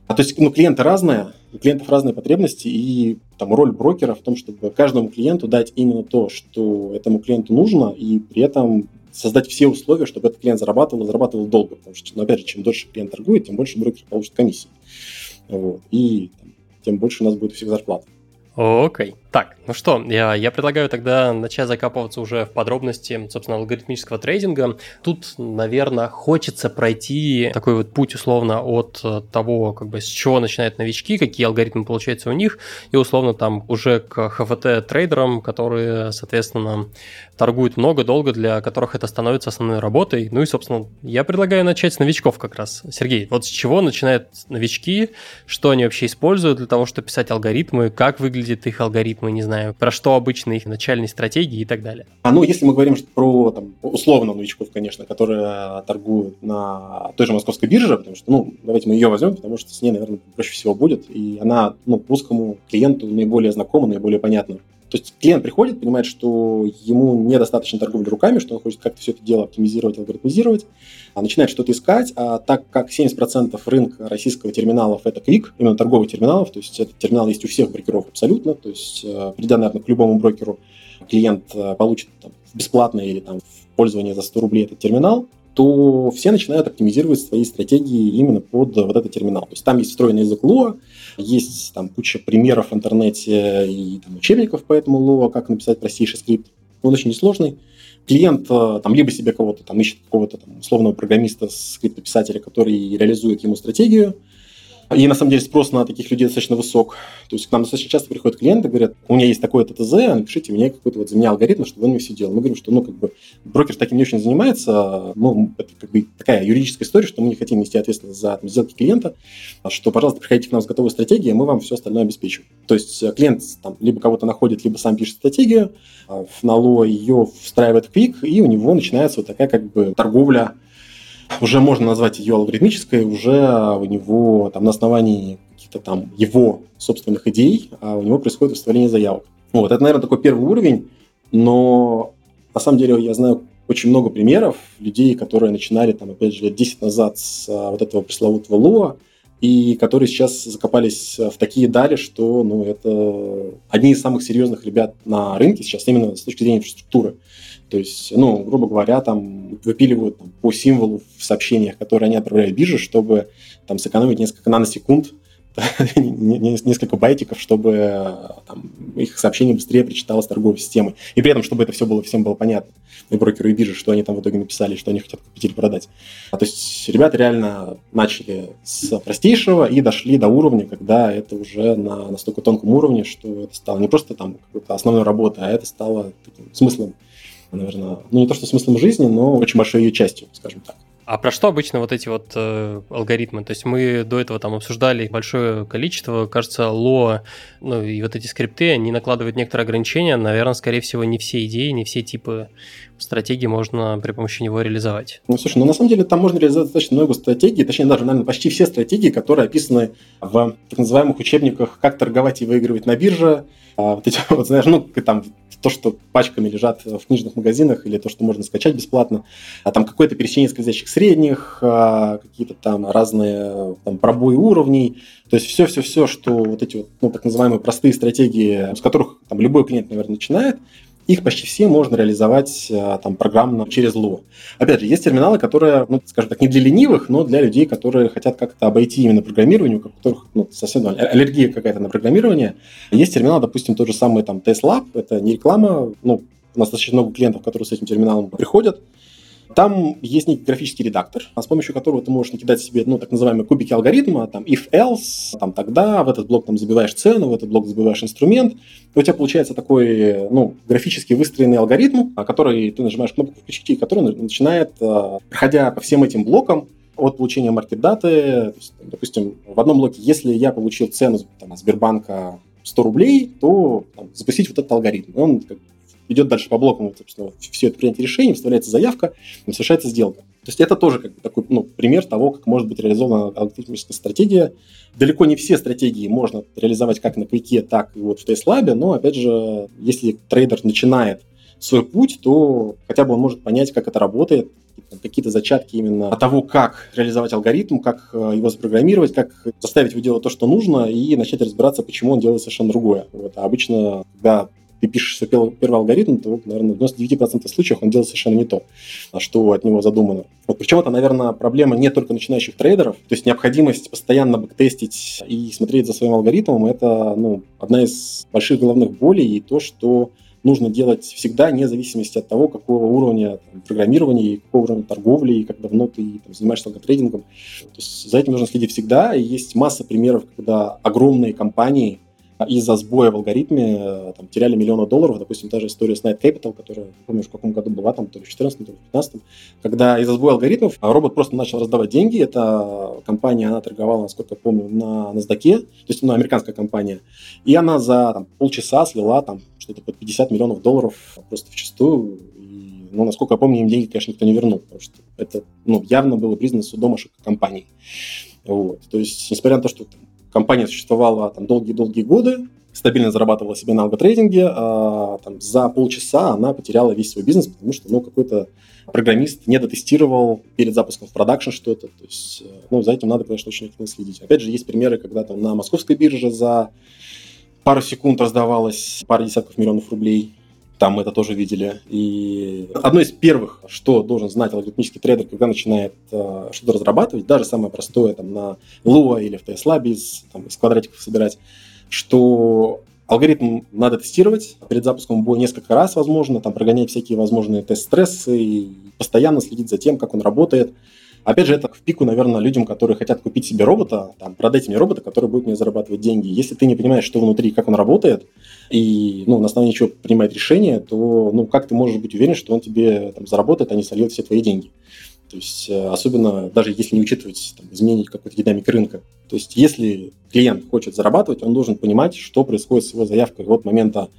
А то есть, ну, клиенты разные, у клиентов разные потребности, и там роль брокера в том, чтобы каждому клиенту дать именно то, что этому клиенту нужно, и при этом создать все условия, чтобы этот клиент зарабатывал, зарабатывал долго. Потому что, ну, опять же, чем дольше клиент торгует, тем больше брокер получит комиссии. Вот. И там, тем больше у нас будет у всех зарплат. Окей. Так, ну что, я, я предлагаю тогда начать закапываться уже в подробности, собственно, алгоритмического трейдинга. Тут, наверное, хочется пройти такой вот путь условно от э, того, как бы с чего начинают новички, какие алгоритмы получаются у них, и условно там уже к ХВТ-трейдерам, которые, соответственно, торгуют много, долго, для которых это становится основной работой. Ну и, собственно, я предлагаю начать с новичков как раз. Сергей, вот с чего начинают новички, что они вообще используют для того, чтобы писать алгоритмы, как выглядит их алгоритм, алгоритмы, не знаю, про что обычно их начальные стратегии и так далее. А ну, если мы говорим про там, условно новичков, конечно, которые торгуют на той же московской бирже, потому что, ну, давайте мы ее возьмем, потому что с ней, наверное, проще всего будет, и она, ну, русскому клиенту наиболее знакома, наиболее понятна. То есть клиент приходит, понимает, что ему недостаточно торговли руками, что он хочет как-то все это дело оптимизировать, алгоритмизировать, а начинает что-то искать, а так как 70% рынка российского терминалов это клик, именно торговых терминалов, то есть этот терминал есть у всех брокеров абсолютно, то есть э, придя, наверное, к любому брокеру, клиент э, получит там, бесплатно или там, в пользование за 100 рублей этот терминал, то все начинают оптимизировать свои стратегии именно под вот этот терминал. То есть там есть встроенный язык Lua, есть там куча примеров в интернете и там, учебников по этому Lua, как написать простейший скрипт. Он очень несложный. Клиент э, там либо себе кого-то там ищет какого-то там условного программиста, скриптописателя, который реализует ему стратегию, и на самом деле спрос на таких людей достаточно высок. То есть к нам достаточно часто приходят клиенты, говорят, у меня есть такое-то ТЗ, напишите мне какой-то вот за меня алгоритм, чтобы он мне все делал. Мы говорим, что ну, как бы, брокер таким не очень занимается, ну, это как бы такая юридическая история, что мы не хотим нести ответственность за там, сделки клиента, что, пожалуйста, приходите к нам с готовой стратегией, мы вам все остальное обеспечим. То есть э, клиент там либо кого-то находит, либо сам пишет стратегию, а в НАЛО ее встраивает в Quick, и у него начинается вот такая как бы торговля уже можно назвать ее алгоритмической, уже у него там на основании каких-то там его собственных идей, а у него происходит выставление заявок. Вот, это, наверное, такой первый уровень, но на самом деле я знаю очень много примеров людей, которые начинали, там, опять же, лет 10 назад с а, вот этого пресловутого лоа, и которые сейчас закопались в такие дали, что ну, это одни из самых серьезных ребят на рынке сейчас именно с точки зрения инфраструктуры. То есть, ну, грубо говоря, там выпиливают там, по символу в сообщениях, которые они отправляют бирже, чтобы там сэкономить несколько наносекунд, <laughs> несколько байтиков, чтобы там, их сообщение быстрее прочиталось торговой системой. И при этом, чтобы это все было, всем было понятно. И брокеру, и бирже, что они там в итоге написали, что они хотят купить или продать. А, то есть ребята реально начали с простейшего и дошли до уровня, когда это уже на настолько тонком уровне, что это стало не просто там какой-то основной работой, а это стало таким смыслом наверное, ну не то что смыслом жизни, но очень большой ее частью, скажем так. А про что обычно вот эти вот э, алгоритмы? То есть мы до этого там обсуждали большое количество, кажется, ло, ну и вот эти скрипты, они накладывают некоторые ограничения. Наверное, скорее всего, не все идеи, не все типы стратегии можно при помощи него реализовать. Ну, слушай, ну на самом деле там можно реализовать достаточно много стратегий, точнее даже, наверное, почти все стратегии, которые описаны в так называемых учебниках «Как торговать и выигрывать на бирже», а, вот эти вот, знаешь, ну, там то, что пачками лежат в книжных магазинах или то, что можно скачать бесплатно, а там какое-то пересечение скользящих средних, а, какие-то там разные там, пробои уровней, то есть все-все-все, что вот эти вот, ну, так называемые простые стратегии, с которых там любой клиент, наверное, начинает, их почти все можно реализовать э, там, программно через Lua. Опять же, есть терминалы, которые, ну, скажем так, не для ленивых, но для людей, которые хотят как-то обойти именно программирование, у которых ну, совсем ну, аллергия какая-то на программирование. Есть терминал, допустим, тот же самый там TestLab, это не реклама, ну, у нас достаточно много клиентов, которые с этим терминалом приходят. Там есть некий графический редактор, с помощью которого ты можешь накидать себе, ну, так называемые кубики алгоритма, там, if-else, там, тогда, в этот блок там забиваешь цену, в этот блок забиваешь инструмент, и у тебя получается такой, ну, графически выстроенный алгоритм, который ты нажимаешь кнопку включить, и который начинает, э, проходя по всем этим блокам, от получения маркет-даты, допустим, в одном блоке, если я получил цену там, Сбербанка 100 рублей, то там, запустить вот этот алгоритм. Он идет дальше по блокам, собственно, все это принятие решений, вставляется заявка, совершается сделка. То есть это тоже как бы такой ну, пример того, как может быть реализована алгоритмическая стратегия. Далеко не все стратегии можно реализовать как на Квике, так и вот в TestLab, но, опять же, если трейдер начинает свой путь, то хотя бы он может понять, как это работает, какие-то зачатки именно того, как реализовать алгоритм, как э, его запрограммировать, как заставить его делать то, что нужно, и начать разбираться, почему он делает совершенно другое. Вот. А обычно, когда ты пишешь свой первый алгоритм, то, наверное, в 99% случаев он делает совершенно не то, что от него задумано. Вот причем это, наверное, проблема не только начинающих трейдеров, то есть необходимость постоянно бэктестить и смотреть за своим алгоритмом, это ну, одна из больших головных болей и то, что нужно делать всегда, вне зависимости от того, какого уровня там, программирования, какого уровня торговли, и как давно ты там, занимаешься алготрейдингом. То есть за этим нужно следить всегда, и есть масса примеров, когда огромные компании из-за сбоя в алгоритме э, там, теряли миллионы долларов. Допустим, та же история с Night Capital, которая, не помню, в каком году была, там, то ли в 2014, то ли в 2015, когда из-за сбоя алгоритмов робот просто начал раздавать деньги. Эта компания, она торговала, насколько я помню, на NASDAQ, то есть, ну, американская компания. И она за там, полчаса слила там что-то под 50 миллионов долларов просто в. И, ну, насколько я помню, им деньги, конечно, никто не вернул, потому что это ну, явно было признано судом ошибкой компании. Вот. То есть, несмотря на то, что там, компания существовала там долгие-долгие годы, стабильно зарабатывала себе на алготрейдинге, а там, за полчаса она потеряла весь свой бизнес, потому что ну, какой-то программист не дотестировал перед запуском в продакшн что-то. То есть, э, ну, за этим надо, конечно, очень активно следить. Опять же, есть примеры, когда там на московской бирже за пару секунд раздавалось пара десятков миллионов рублей там мы это тоже видели. И одно из первых, что должен знать алгоритмический трейдер, когда начинает э, что-то разрабатывать, даже самое простое там, на Lua или в TSLab из, там, из квадратиков собирать, что алгоритм надо тестировать перед запуском боя несколько раз, возможно, там прогонять всякие возможные тест-стрессы и постоянно следить за тем, как он работает, Опять же, это в пику, наверное, людям, которые хотят купить себе робота, там, продайте мне робота, который будет мне зарабатывать деньги. Если ты не понимаешь, что внутри, как он работает, и ну, на основании чего принимает решение, то ну, как ты можешь быть уверен, что он тебе там, заработает, а не сольет все твои деньги? То есть, э, особенно даже если не учитывать там, изменений какой-то динамики рынка. То есть, если клиент хочет зарабатывать, он должен понимать, что происходит с его заявкой от момента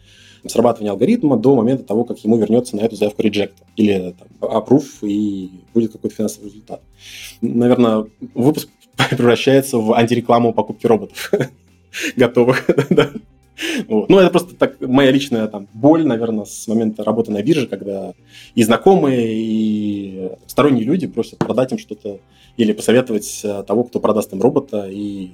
срабатывания алгоритма до момента того, как ему вернется на эту заявку reject или там, approve и будет какой-то финансовый результат. Наверное, выпуск <laughs> превращается в антирекламу покупки роботов <laughs> готовых. <laughs> Вот. Ну, это просто так моя личная там, боль, наверное, с момента работы на бирже, когда и знакомые, и сторонние люди просят продать им что-то или посоветовать э, того, кто продаст им робота, и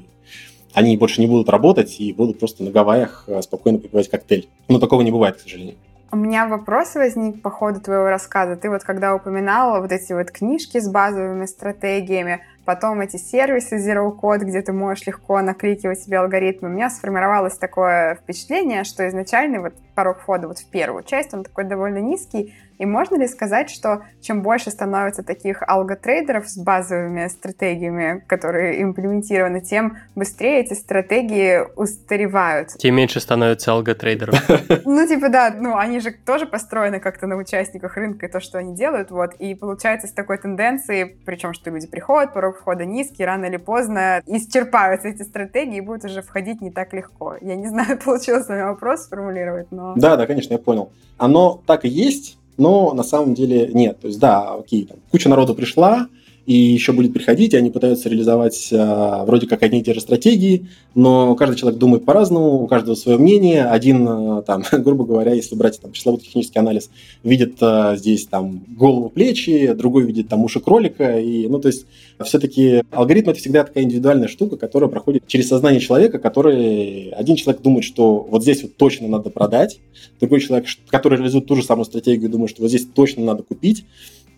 они больше не будут работать и будут просто на Гавайях э, спокойно попивать коктейль. Но такого не бывает, к сожалению. У меня вопрос возник по ходу твоего рассказа. Ты вот когда упоминала вот эти вот книжки с базовыми стратегиями, потом эти сервисы Zero Code, где ты можешь легко накликивать себе алгоритмы, у меня сформировалось такое впечатление, что изначальный вот порог входа вот в первую часть, он такой довольно низкий, И можно ли сказать, что чем больше становится таких алготрейдеров с базовыми стратегиями, которые имплементированы, тем быстрее эти стратегии устаревают? Тем меньше становится алготрейдеров. <laughs> Ну, типа, да, ну, они же тоже построены как-то на участниках рынка и то, что они делают, вот. И получается с такой тенденцией, причем, что люди приходят, порог входа низкий, рано или поздно исчерпаются эти стратегии и будут уже входить не так легко. Я не знаю, <laughs> получилось ли вопрос сформулировать, но... Да, да, конечно, я понял. Оно так и есть, но на самом деле нет. То есть, да, окей, там, куча народу пришла, и еще будет приходить, и они пытаются реализовать а, вроде как одни и те же стратегии, но каждый человек думает по-разному, у каждого свое мнение. Один, а, там, <laughs> грубо говоря, если брать там, пресловутый технический анализ, видит а, здесь там голову, плечи, другой видит там уши кролика. И, ну, то есть все-таки алгоритм – это всегда такая индивидуальная штука, которая проходит через сознание человека, который… Один человек думает, что вот здесь вот точно надо продать, другой человек, который реализует ту же самую стратегию, думает, что вот здесь точно надо купить,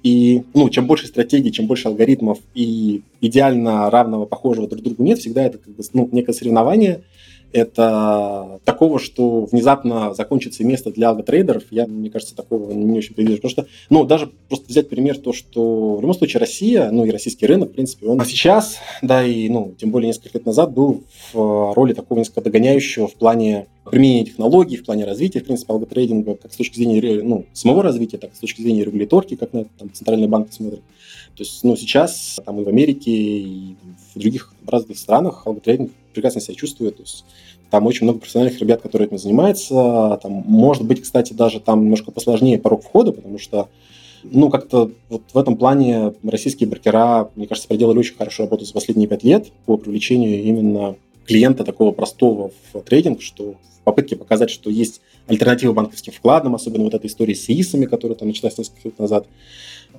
и ну, чем больше стратегий, чем больше алгоритмов и идеально равного, похожего друг другу нет, всегда это как бы, ну, некое соревнование. Это такого, что внезапно закончится место для алготрейдеров, я, мне кажется, такого не очень предвижу. Потому что, ну, даже просто взять пример то, что в любом случае Россия, ну и российский рынок, в принципе, он сейчас, да, и, ну, тем более несколько лет назад был в роли такого несколько догоняющего в плане применения технологий, в плане развития, в принципе, алготрейдинга, как с точки зрения ну, самого развития, так и с точки зрения регуляторки, как на это там, центральные банки. То есть, ну, сейчас там и в Америке, и в других разных странах алготрейдинг прекрасно себя чувствует. То есть, там очень много профессиональных ребят, которые этим занимаются. Там, может быть, кстати, даже там немножко посложнее порог входа, потому что ну, как-то вот в этом плане российские брокера, мне кажется, проделали очень хорошую работу за последние пять лет по привлечению именно клиента такого простого в трейдинг, что в попытке показать, что есть альтернатива банковским вкладам, особенно вот этой истории с ИИСами, которая там началась несколько лет назад.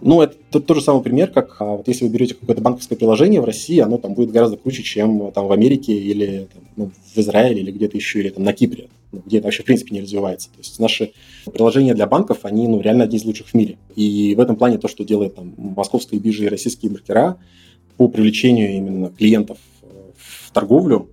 Ну, это тот, тот же самый пример, как а, вот если вы берете какое-то банковское приложение в России, оно там будет гораздо круче, чем там в Америке или там, ну, в Израиле или где-то еще, или там на Кипре, ну, где это вообще в принципе не развивается. То есть наши приложения для банков, они ну, реально одни из лучших в мире. И в этом плане то, что делает там московские биржи и российские брокера по привлечению именно клиентов э, в торговлю,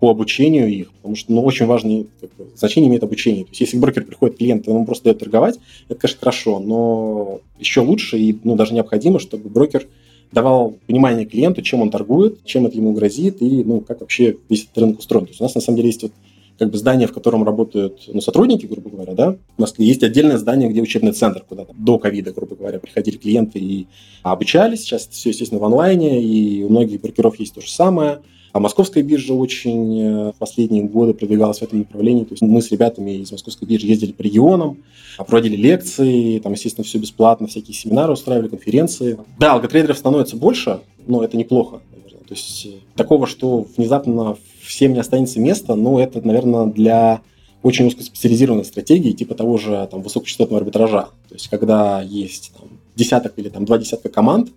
по обучению их, потому что ну, очень важное как бы, значение имеет обучение. То есть если брокер приходит клиент, и он просто дает торговать, это, конечно, хорошо, но еще лучше и ну, даже необходимо, чтобы брокер давал понимание клиенту, чем он торгует, чем это ему грозит и ну, как вообще весь этот рынок устроен. То есть у нас на самом деле есть вот как бы здание, в котором работают ну, сотрудники, грубо говоря, да, в Москве есть отдельное здание, где учебный центр, куда там, до ковида, грубо говоря, приходили клиенты и обучались. Сейчас все, естественно, в онлайне, и у многих брокеров есть то же самое. А московская биржа очень э, в последние годы продвигалась в этом направлении. То есть мы с ребятами из московской биржи ездили по регионам, проводили лекции, там, естественно, все бесплатно, всякие семинары устраивали, конференции. Да, алготрейдеров становится больше, но это неплохо, наверное. То есть э, такого, что внезапно всем не останется места, но это, наверное, для очень узкоспециализированной стратегии, типа того же там, высокочастотного арбитража. То есть когда есть там, десяток или там, два десятка команд,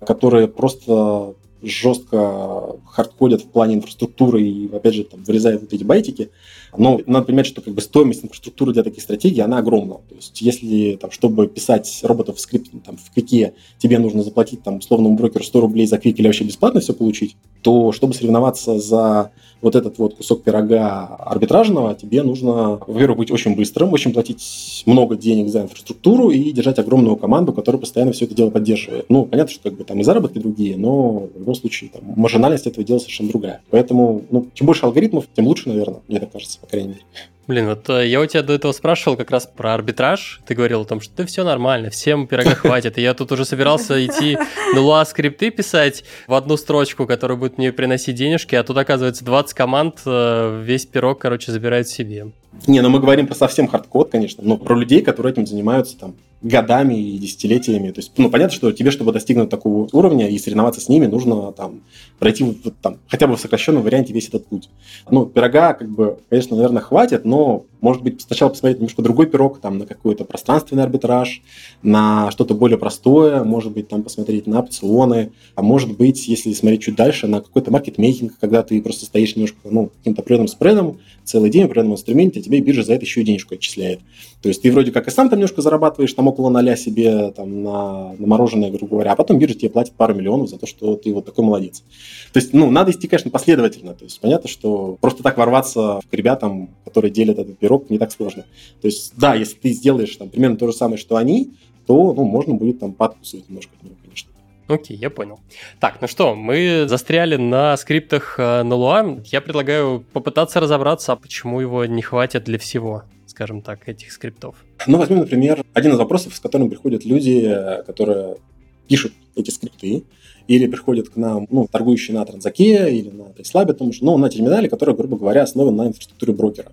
которые просто жестко хардкодят в плане инфраструктуры и, опять же, там, вырезают вот эти байтики. Но надо понимать, что как бы стоимость инфраструктуры для таких стратегий, она огромна. То есть если, там, чтобы писать роботов в скрипте, там, в квике, тебе нужно заплатить, там, условному брокеру 100 рублей за квик или вообще бесплатно все получить, то чтобы соревноваться за вот этот вот кусок пирога арбитражного, тебе нужно, во-первых, быть очень быстрым, очень платить много денег за инфраструктуру и держать огромную команду, которая постоянно все это дело поддерживает. Ну, понятно, что как бы там и заработки другие, но в любом случае там, маржинальность этого дела совершенно другая. Поэтому, ну, чем больше алгоритмов, тем лучше, наверное, мне так кажется, по крайней мере. Блин, вот э, я у тебя до этого спрашивал как раз про арбитраж. Ты говорил о том, что да все нормально, всем пирога <laughs> хватит. И я тут уже собирался идти на Lua скрипты писать в одну строчку, которая будет мне приносить денежки, а тут оказывается 20 команд, э, весь пирог, короче, забирает себе. Не, ну мы говорим про совсем хардкор, конечно, но про людей, которые этим занимаются там годами и десятилетиями. То есть, ну, понятно, что тебе, чтобы достигнуть такого уровня и соревноваться с ними, нужно там пройти вот, там, хотя бы в сокращенном варианте весь этот путь. Ну, пирога, как бы, конечно, наверное, хватит, но, может быть, сначала посмотреть немножко другой пирог, там, на какой-то пространственный арбитраж, на что-то более простое, может быть, там, посмотреть на опционы, а может быть, если смотреть чуть дальше, на какой-то маркетмейкинг, когда ты просто стоишь немножко, ну, каким-то определенным спредом целый день в определенном инструменте, а тебе биржа за это еще и денежку отчисляет. То есть ты вроде как и сам там немножко зарабатываешь, там около ноля себе там на, на мороженое, грубо говоря, а потом биржа тебе платит пару миллионов за то, что ты вот такой молодец. То есть, ну, надо идти, конечно, последовательно. То есть, понятно, что просто так ворваться к ребятам, которые делят этот пирог, не так сложно. То есть, да, если ты сделаешь там примерно то же самое, что они, то, ну, можно будет там подкусывать немножко от него, конечно. Окей, я понял. Так, ну что, мы застряли на скриптах э, на Луа. Я предлагаю попытаться разобраться, а почему его не хватит для всего, скажем так, этих скриптов. Ну, возьмем, например, один из вопросов, с которым приходят люди, которые пишут эти скрипты, или приходят к нам, ну, торгующие на транзаке или на Тейслабе, потому что, ну, на терминале, который, грубо говоря, основан на инфраструктуре брокера.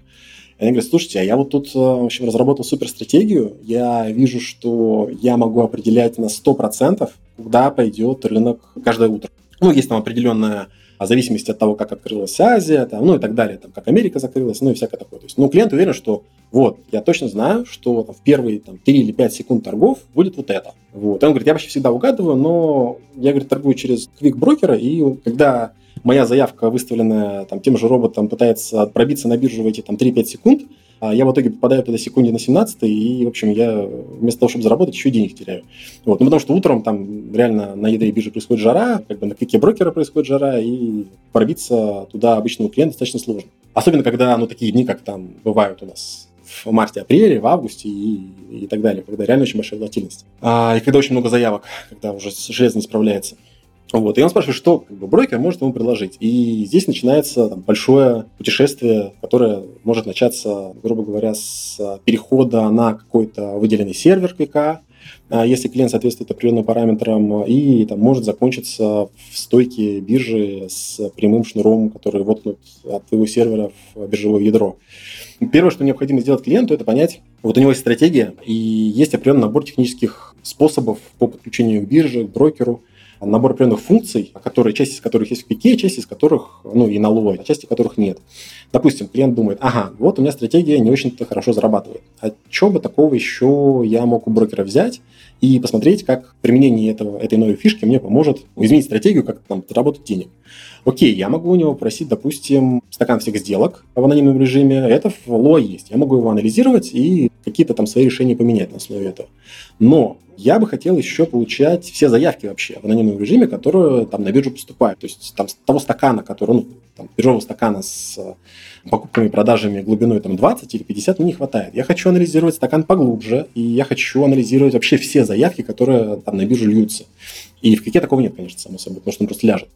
Они говорят, слушайте, а я вот тут, э, в общем, разработал суперстратегию, я вижу, что я могу определять на 100%, куда пойдет рынок каждое утро. Ну, есть там определенная зависимость от того, как открылась Азия, там, ну и так далее, там, как Америка закрылась, ну и всякое такое. То есть, ну, клиент уверен, что вот, я точно знаю, что там, в первые там, 3 или 5 секунд торгов будет вот это. Вот. И он говорит, я вообще всегда угадываю, но я, говорит, торгую через квик-брокера, и когда моя заявка, выставленная там, тем же роботом, пытается пробиться на биржу в эти там, 3-5 секунд, а я в итоге попадаю туда секунде на 17 и, в общем, я вместо того, чтобы заработать, еще и денег теряю. Вот. Ну, потому что утром там реально на ядре биржи происходит жара, как бы на кике брокера происходит жара, и пробиться туда обычному клиенту достаточно сложно. Особенно, когда, ну, такие дни, как там бывают у нас в марте-апреле, в августе и, и так далее, когда реально очень большая волатильность. А, и когда очень много заявок, когда уже железо не справляется. Вот. И он спрашивает, что как бы, брокер может ему предложить. И здесь начинается там, большое путешествие, которое может начаться, грубо говоря, с перехода на какой-то выделенный сервер КК, а если клиент соответствует определенным параметрам, и там, может закончиться в стойке биржи с прямым шнуром, который воткнут от твоего сервера в биржевое ядро. Первое, что необходимо сделать клиенту, это понять, вот у него есть стратегия, и есть определенный набор технических способов по подключению к бирже, к брокеру, набор определенных функций, которые, часть из которых есть в пике, часть из которых, ну, и на лой, а из которых нет. Допустим, клиент думает, ага, вот у меня стратегия не очень-то хорошо зарабатывает. А что бы такого еще я мог у брокера взять и посмотреть, как применение этого, этой новой фишки мне поможет изменить стратегию, как там заработать денег. Окей, я могу у него просить, допустим, стакан всех сделок в анонимном режиме. Это в лой есть. Я могу его анализировать и какие-то там свои решения поменять на основе этого. Но я бы хотел еще получать все заявки вообще в анонимном режиме, которые там на биржу поступают. То есть там того стакана, который, ну, там, биржевого стакана с покупками и продажами глубиной там 20 или 50 мне не хватает. Я хочу анализировать стакан поглубже, и я хочу анализировать вообще все заявки, которые там на биржу льются. И в какие такого нет, конечно, само собой, потому что он просто ляжет.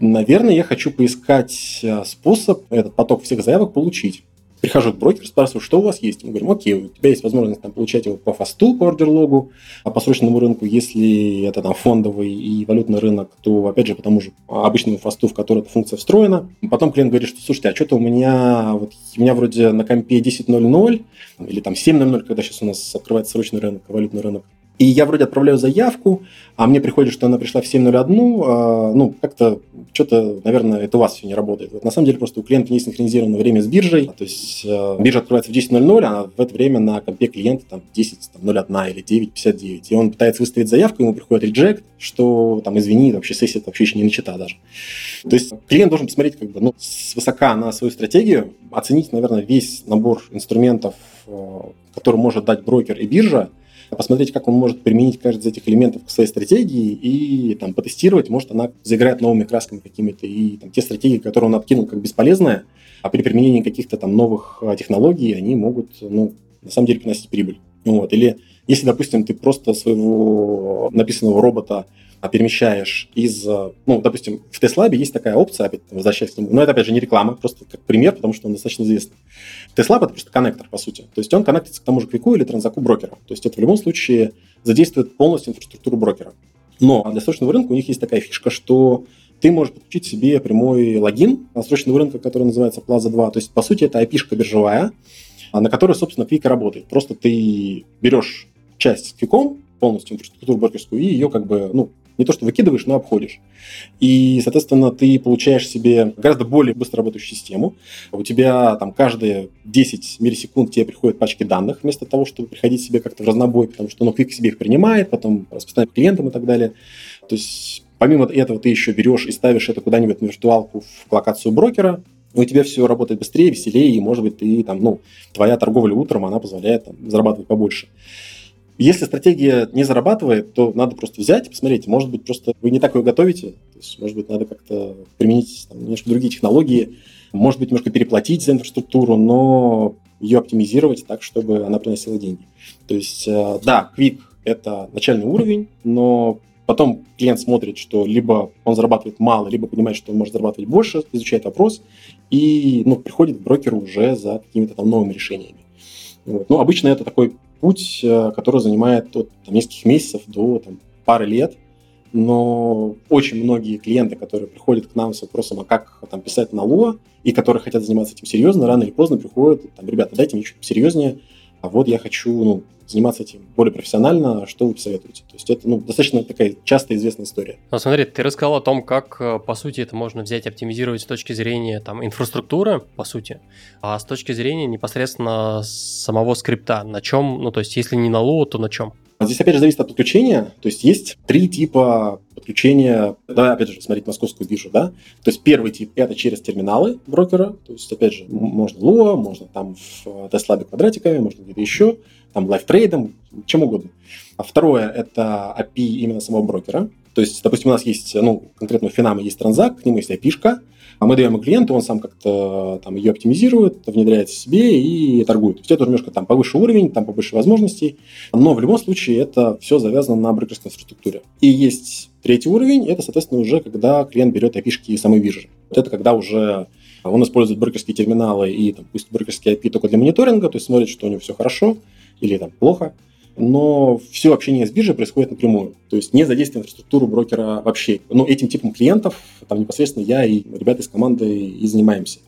Наверное, я хочу поискать э, способ этот поток всех заявок получить прихожу к брокеру, спрашиваю, что у вас есть. Мы говорим, окей, у тебя есть возможность там, получать его по фасту, по ордерлогу, а по срочному рынку, если это там фондовый и валютный рынок, то, опять же, по тому же обычному фасту, в который эта функция встроена. Потом клиент говорит, что, слушайте, а что-то у меня, вот, у меня вроде на компе 10.00 или там 7.00, когда сейчас у нас открывается срочный рынок, валютный рынок, и я вроде отправляю заявку, а мне приходит, что она пришла в 7.01, а, ну, как-то что-то, наверное, это у вас все не работает. Вот на самом деле просто у клиента не синхронизировано время с биржей, то есть э, биржа открывается в 10.00, а в это время на компе клиента там 10.01 или 9.59, и он пытается выставить заявку, ему приходит реджект, что там, извини, вообще сессия вообще еще не начата даже. То есть клиент должен посмотреть как бы, ну, свысока на свою стратегию, оценить, наверное, весь набор инструментов, э, который может дать брокер и биржа, посмотреть, как он может применить каждый из этих элементов к своей стратегии и там, потестировать, может, она заиграет новыми красками какими-то. И там, те стратегии, которые он откинул как бесполезные, а при применении каких-то там новых а, технологий, они могут, ну, на самом деле, приносить прибыль. Вот. Или если, допустим, ты просто своего написанного робота а перемещаешь из, э, ну, допустим, в Теслабе есть такая опция, опять возвращаясь к нему, но это, опять же, не реклама, просто как пример, потому что он достаточно известный. TSLab это просто коннектор, по сути. То есть он коннектится к тому же QUIK у или Transaq у брокера. То есть это в любом случае задействует полностью инфраструктуру брокера. Но для срочного рынка у них есть такая фишка, что ты можешь подключить себе прямой логин на срочного рынка, который называется Plaza 2. То есть, по сути, это IP-шка биржевая, на которой, собственно, QUIK работает. Просто ты берешь часть с QUIK ом, полностью инфраструктуру брокерскую, и ее как бы, ну, не то что выкидываешь, но обходишь. И, соответственно, ты получаешь себе гораздо более быстро работающую систему. У тебя там каждые 10 миллисекунд тебе приходят пачки данных, вместо того, чтобы приходить себе как-то в разнобой, потому что ну, Quick себе их принимает, потом распространяет клиентам и так далее. То есть помимо этого ты еще берешь и ставишь это куда-нибудь на виртуалку в локацию брокера, у тебя все работает быстрее, веселее, и, может быть, ты там, ну, твоя торговля утром, она позволяет там, зарабатывать побольше. Если стратегия не зарабатывает, то надо просто взять и посмотреть. Может быть, просто вы не так ее готовите. То есть, может быть, надо как-то применить там, немножко другие технологии. Может быть, немножко переплатить за инфраструктуру, но ее оптимизировать так, чтобы она приносила деньги. То есть, э, да, Quick – это начальный уровень, но потом клиент смотрит, что либо он зарабатывает мало, либо понимает, что он может зарабатывать больше, изучает вопрос и ну, приходит к брокеру уже за какими-то там новыми решениями. Вот. Ну, обычно это такой путь, э, который занимает от там, нескольких месяцев до там, пары лет, но очень многие клиенты, которые приходят к нам с вопросом, а как там, писать на ЛО, и которые хотят заниматься этим серьезно, рано или поздно приходят, там, ребята, дайте мне чуть серьезнее, а вот я хочу ну, заниматься этим более профессионально, что вы посоветуете? То есть это ну, достаточно такая часто известная история. Ну, смотри, ты рассказал о том, как, э, по сути, это можно взять и оптимизировать с точки зрения там, инфраструктуры, по сути, а с точки зрения непосредственно самого скрипта. На чем, ну, то есть, если не на Lua, то на чем? Здесь, опять же, зависит от подключения. То есть есть три типа подключения. Да, опять же, смотреть московскую биржу, да. То есть первый тип – это через терминалы брокера. То есть, опять же, можно Lua, можно там в TSLab квадратиками, можно где-то еще, там LiveTrade'ом, чем угодно. А второе – это API именно самого брокера. То есть, допустим, у нас есть, ну, конкретно у Финама есть Transaq, к нему есть API-шка, а мы даем клиенту, он сам как-то там ее оптимизирует, внедряет себе и торгует. То есть это немножко там повыше уровень, там побольше возможностей, но в любом случае это все завязано на брокерской инфраструктуре. И есть третий уровень, это, соответственно, уже когда клиент берет API-шки самой биржи. Вот это когда уже он использует брокерские терминалы и там, пусть брокерские API только для мониторинга, то есть смотрит, что у него все хорошо или там плохо, но все общение с биржей происходит напрямую. То есть не задействуя инфраструктуру брокера вообще. Но этим типом клиентов там непосредственно я и ребята из команды и занимаемся.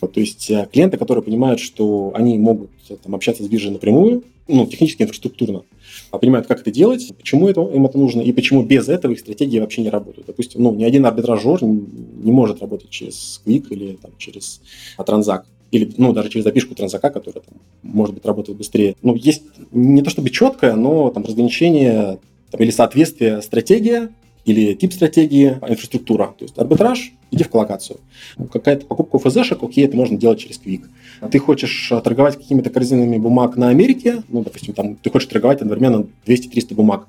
То есть э, клиенты, которые понимают, что они могут э, там, общаться с биржей напрямую, ну, технически, инфраструктурно, а понимают, как это делать, почему это, им это нужно, и почему без этого их стратегии вообще не работают. Допустим, ну, ни один арбитражер не может работать через Quick или там, через Транзак или ну, даже через запишку транзака, которая там, может быть работает быстрее. Ну, есть не то чтобы четкое, но там разграничение там, или соответствие стратегия или тип стратегии, инфраструктура. То есть арбитраж, иди в коллокацию. Ну, какая-то покупка ФЗшек, окей, это можно делать через Quick. Ты хочешь торговать какими-то корзинами бумаг на Америке, ну, допустим, там, ты хочешь торговать одновременно 200-300 бумаг,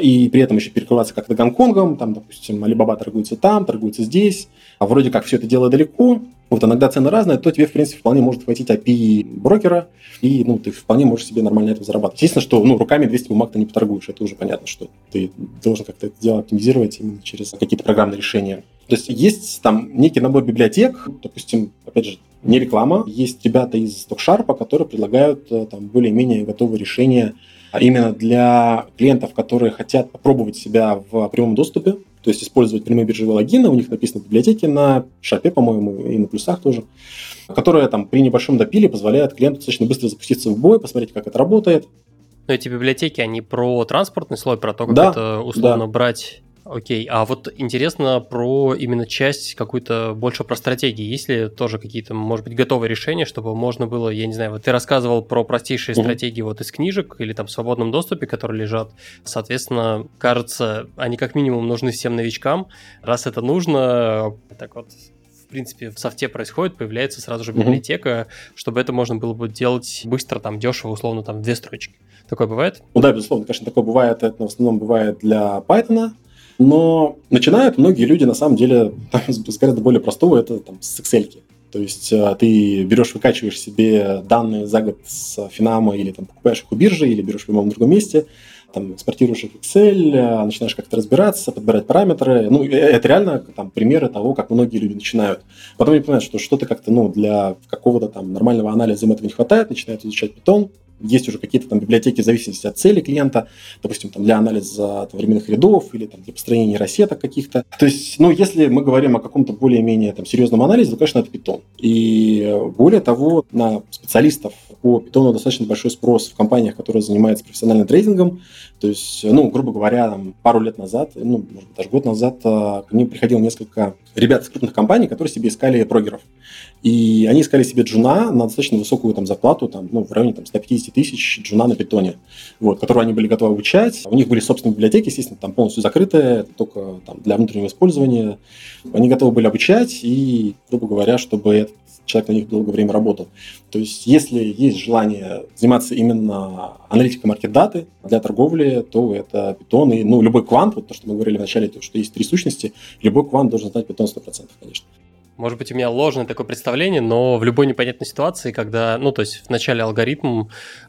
и при этом еще перекрываться как-то Гонконгом, там, допустим, Алибаба торгуется там, торгуется здесь, а вроде как все это дело далеко, вот иногда цены разные, то тебе, в принципе, вполне может хватить API брокера, и ну, ты вполне можешь себе нормально это зарабатывать. Естественно, что ну, руками 200 бумаг ты не поторгуешь, это уже понятно, что ты должен как-то это дело оптимизировать именно через какие-то программные решения. То есть есть там некий набор библиотек, допустим, опять же, не реклама, есть ребята из StockSharp, которые предлагают э, там более-менее готовые решения именно для клиентов, которые хотят попробовать себя в прямом доступе, то есть использовать прямые биржевые логины, у них написаны библиотеки на шапе, по-моему, и на плюсах тоже, которые там при небольшом допиле позволяют клиенту достаточно быстро запуститься в бой, посмотреть, как это работает. Но эти библиотеки, они про транспортный слой, про то, как да, это условно да. брать Окей, а вот интересно про именно часть какую-то больше про стратегии. Есть ли тоже какие-то, может быть, готовые решения, чтобы можно было, я не знаю, вот ты рассказывал про простейшие mm-hmm. стратегии вот из книжек или там в свободном доступе, которые лежат. Соответственно, кажется, они как минимум нужны всем новичкам. Раз это нужно, так вот в принципе, в софте происходит, появляется сразу же библиотека, mm-hmm. чтобы это можно было бы делать быстро, там, дешево, условно, там, две строчки. Такое бывает? Ну да, безусловно, конечно, такое бывает. Это в основном бывает для Python, но начинают многие люди, на самом деле, <laughs> с гораздо более простого, это там, с Excel. То есть э, ты берешь, выкачиваешь себе данные за год с Финама или там, покупаешь их у биржи, или берешь в любом другом месте, там, экспортируешь их в Excel, э, начинаешь как-то разбираться, подбирать параметры. Ну, это реально там, примеры того, как многие люди начинают. Потом они понимают, что что-то как-то ну, для какого-то там нормального анализа им этого не хватает, начинают изучать Python, есть уже какие-то там библиотеки в зависимости от цели клиента, допустим, там, для анализа там, временных рядов или там, для построения нейросеток каких-то. То есть, ну, если мы говорим о каком-то более-менее там, серьезном анализе, то, конечно, это Python. И более того, на специалистов по Python достаточно большой спрос в компаниях, которые занимаются профессиональным трейдингом. То есть, ну, грубо говоря, там, пару лет назад, ну, может даже год назад а, к ним приходило несколько ребят из крупных компаний, которые себе искали прогеров. И они искали себе джуна на достаточно высокую там, зарплату, там, ну, в районе там, 150 200 тысяч джуна на питоне, вот, которого они были готовы обучать. У них были собственные библиотеки, естественно, там полностью закрытые, только там, для внутреннего использования. Они готовы были обучать, и, грубо говоря, чтобы этот человек на них долгое время работал. То есть, если есть желание заниматься именно аналитикой маркет-даты для торговли, то это питон и ну, любой квант, вот то, что мы говорили вначале, то, что есть три сущности, любой квант должен знать питон 100%, конечно. Может быть, у меня ложное такое представление, но в любой непонятной ситуации, когда, ну, то есть вначале алгоритм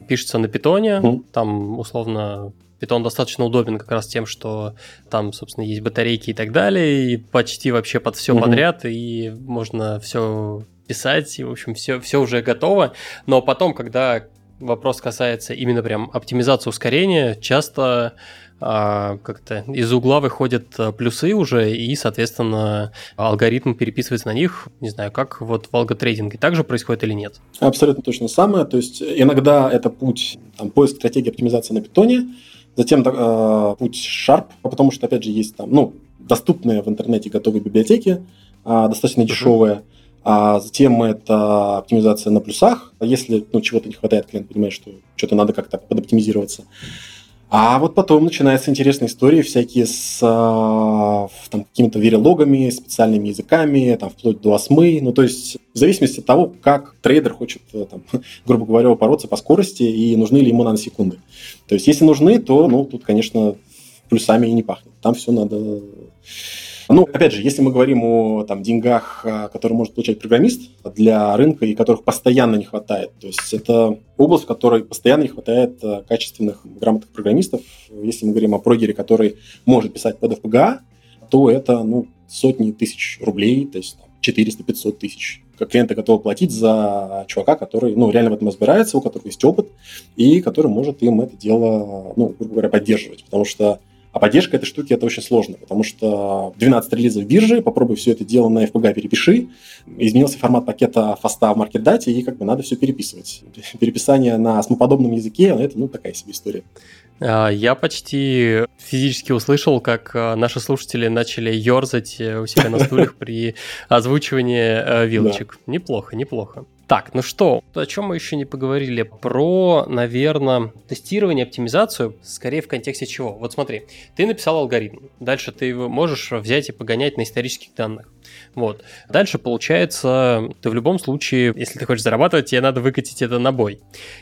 пишется на питоне, mm. там, условно, Питон достаточно удобен как раз тем, что там, собственно, есть батарейки и так далее, и почти вообще под все mm-hmm. подряд, и можно все писать, и, в общем, все, все уже готово. Но потом, когда вопрос касается именно прям оптимизации ускорения, часто а, как-то из угла выходят а, плюсы уже, и, соответственно, алгоритм переписывается на них, не знаю, как вот в алготрейдинге также происходит или нет? Абсолютно точно самое. То есть иногда это путь, там, поиск стратегии оптимизации на питоне, затем э, путь Sharp, потому что, опять же, есть там, ну, доступные в интернете готовые библиотеки, э, достаточно uh-huh. дешевые, а затем это оптимизация на плюсах. Если ну, чего-то не хватает, клиент понимает, что что-то надо как-то подоптимизироваться. А вот потом начинаются интересные истории всякие с а, там, какими-то верилогами, специальными языками, там, вплоть до осмы. Ну, то есть в зависимости от того, как трейдер хочет, э, там, <laughs> грубо говоря, упороться по скорости и нужны ли ему наносекунды. То есть если нужны, то, ну, тут, конечно, плюсами и не пахнет. Там все надо ну, опять же, если мы говорим о там, деньгах, а, которые может получать программист для рынка и которых постоянно не хватает, то есть это область, в которой постоянно не хватает а, качественных, грамотных программистов. Если мы говорим о прогере, который может писать под FPGA, то это ну, сотни тысяч рублей, то есть 400-500 тысяч. Как клиенты готовы платить за чувака, который ну, реально в этом разбирается, у которого есть опыт, и который может им это дело, ну, грубо говоря, поддерживать. Потому что а поддержка этой штуки это очень сложно, потому что 12 релизов биржи, попробуй все это дело на FPGA перепиши, изменился формат пакета фаста в маркет-дате, и как бы надо все переписывать. <laughs> Переписание на смоподобном языке, это ну такая себе история. А, я почти физически услышал, как а, наши слушатели начали ерзать э, у себя на стульях при <laughs> озвучивании э, вилочек. Неплохо, неплохо. Так, ну что, о чем мы еще не поговорили? Про, наверное, тестирование, оптимизацию, скорее в контексте чего? Вот смотри, ты написал алгоритм, дальше ты его можешь взять и погонять на исторических данных. Вот. Дальше, получается, ты в любом случае, если ты хочешь зарабатывать, тебе надо выкатить это на бой.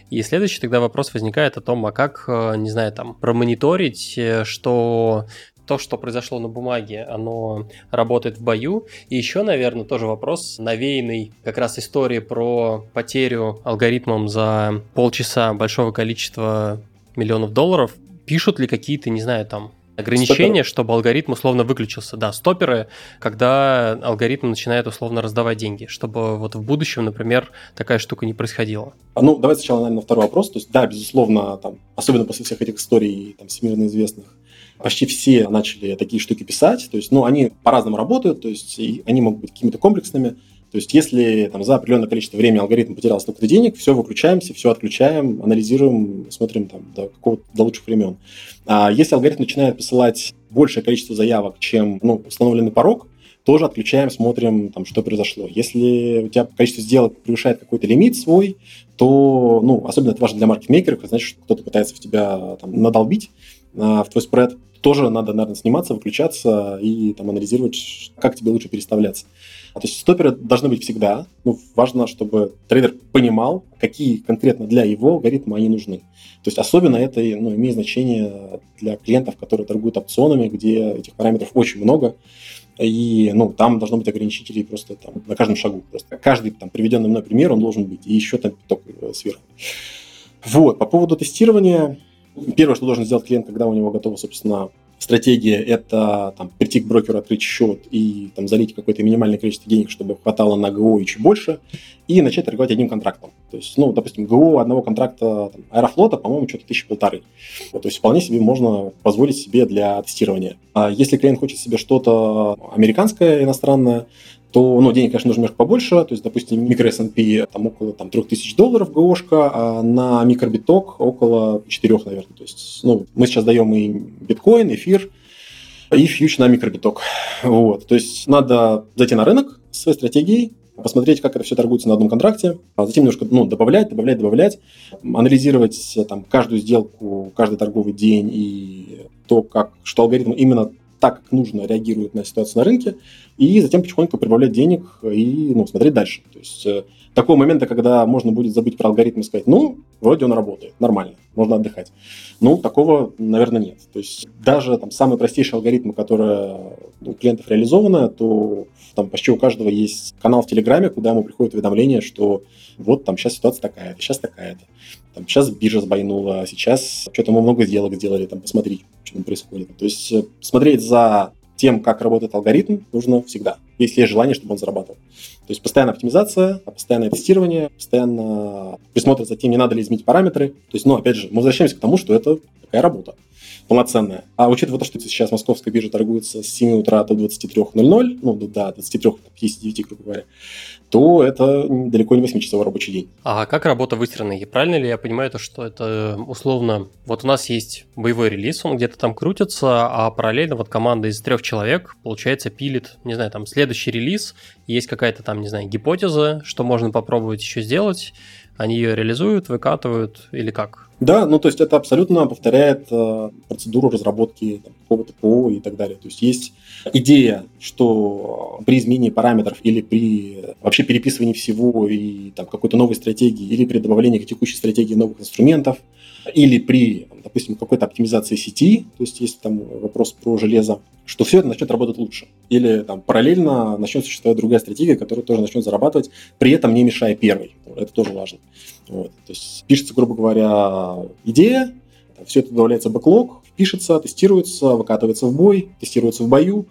И следующий тогда вопрос возникает о том, а как, э, не знаю, там, промониторить, э, что то, что произошло на бумаге, оно работает в бою. И еще, наверное, тоже вопрос, навеянный как раз историей про потерю алгоритмом за полчаса большого количества миллионов долларов. Пишут ли какие-то, не знаю, там, ограничения, стоперы. чтобы алгоритм условно выключился. Да, стоперы, когда алгоритм начинает условно раздавать деньги, чтобы вот в будущем, например, такая штука не происходила. А, ну, давайте сначала, наверное, на второй вопрос. То есть, да, безусловно, там, особенно после всех этих историй там, всемирно известных, почти все начали такие штуки писать. То есть, ну, они по-разному работают, то есть, они могут быть какими-то комплексными. То есть, если там, за определенное количество времени алгоритм потерял столько денег, все выключаемся, все отключаем, анализируем, смотрим там, до, какого до лучших времен. А если алгоритм начинает посылать большее количество заявок, чем ну, установленный порог, тоже отключаем, смотрим, там, что произошло. Если у тебя количество сделок превышает какой-то лимит свой, то, ну, особенно это важно для маркетмейкеров, значит, что кто-то пытается в тебя там, надолбить, в твой спред, тоже надо, наверное, сниматься, выключаться и там анализировать, как тебе лучше переставляться. А, то есть стоперы должны быть всегда. Ну, важно, чтобы трейдер понимал, какие конкретно для его алгоритма они нужны. То есть особенно это ну, имеет значение для клиентов, которые торгуют опционами, где этих параметров очень много. И ну, там должно быть ограничители просто там, на каждом шагу. Просто каждый там, приведенный мной пример, он должен быть. И еще там пяток э, сверху. Вот, по поводу тестирования, Первое, что должен сделать клиент, когда у него готова, собственно, стратегия, это там, прийти к брокеру, открыть счет и там, залить какое-то минимальное количество денег, чтобы хватало на ГО чуть больше, и начать торговать одним контрактом. То есть, ну, допустим, ГО одного контракта там, Аэрофлота, по-моему, что-то тысячи полторы. Вот, то есть вполне себе можно позволить себе для тестирования. А если клиент хочет себе что-то американское, иностранное, то ну, денег, конечно, нужно немножко побольше. То есть, допустим, микро S&P там около там, 3000 долларов ГОшка, а на микробиток около 4, наверное. То есть, ну, мы сейчас даем и биткоин, эфир, и фьюч на микробиток. Вот. То есть надо зайти на рынок с своей стратегией, посмотреть, как это все торгуется на одном контракте, а затем немножко ну, добавлять, добавлять, добавлять, анализировать там, каждую сделку, каждый торговый день и то, как, что алгоритм именно так, как нужно, реагирует на ситуацию на рынке, и затем потихоньку прибавлять денег и ну, смотреть дальше. То есть э, такого момента, когда можно будет забыть про алгоритм и сказать, ну, вроде он работает, нормально, можно отдыхать. Ну, такого, наверное, нет. То есть даже там самые простейшие алгоритмы, которые у клиентов реализованы, то там почти у каждого есть канал в Телеграме, куда ему приходит уведомление, что вот там сейчас ситуация такая-то, сейчас такая-то. Там, сейчас биржа сбойнула, сейчас что-то мы много сделок сделали, там посмотри, что там происходит. То есть э, смотреть за тем, как работает алгоритм, нужно всегда, если есть желание, чтобы он зарабатывал. То есть постоянная оптимизация, постоянное тестирование, постоянно присмотр за тем, не надо ли изменить параметры. То есть, ну, опять же, мы возвращаемся к тому, что это такая работа полноценная. А учитывая то, что сейчас московская биржа торгуется с 7 утра до 23.00, ну, до 23.59, грубо говоря, то это далеко не 8-часовой рабочий день. А как работа выстроена? И правильно ли я понимаю то, что это условно... Вот у нас есть боевой релиз, он где-то там крутится, а параллельно вот команда из трех человек, получается, пилит, не знаю, там следующий релиз, есть какая-то там, не знаю, гипотеза, что можно попробовать еще сделать, они ее реализуют, выкатывают или как? Да, ну то есть это абсолютно повторяет э, процедуру разработки какого-то ПО и так далее. То есть есть идея, что при изменении параметров или при вообще переписывании всего и там, какой-то новой стратегии, или при добавлении к текущей стратегии новых инструментов, или при, допустим, какой-то оптимизации сети, то есть есть там вопрос про железо, что все это начнет работать лучше. Или там параллельно начнет существовать другая стратегия, которая тоже начнет зарабатывать, при этом не мешая первой. Это тоже важно. Вот. То есть пишется, грубо говоря, идея, все это добавляется в бэклог, пишется, тестируется, выкатывается в бой, тестируется в бою.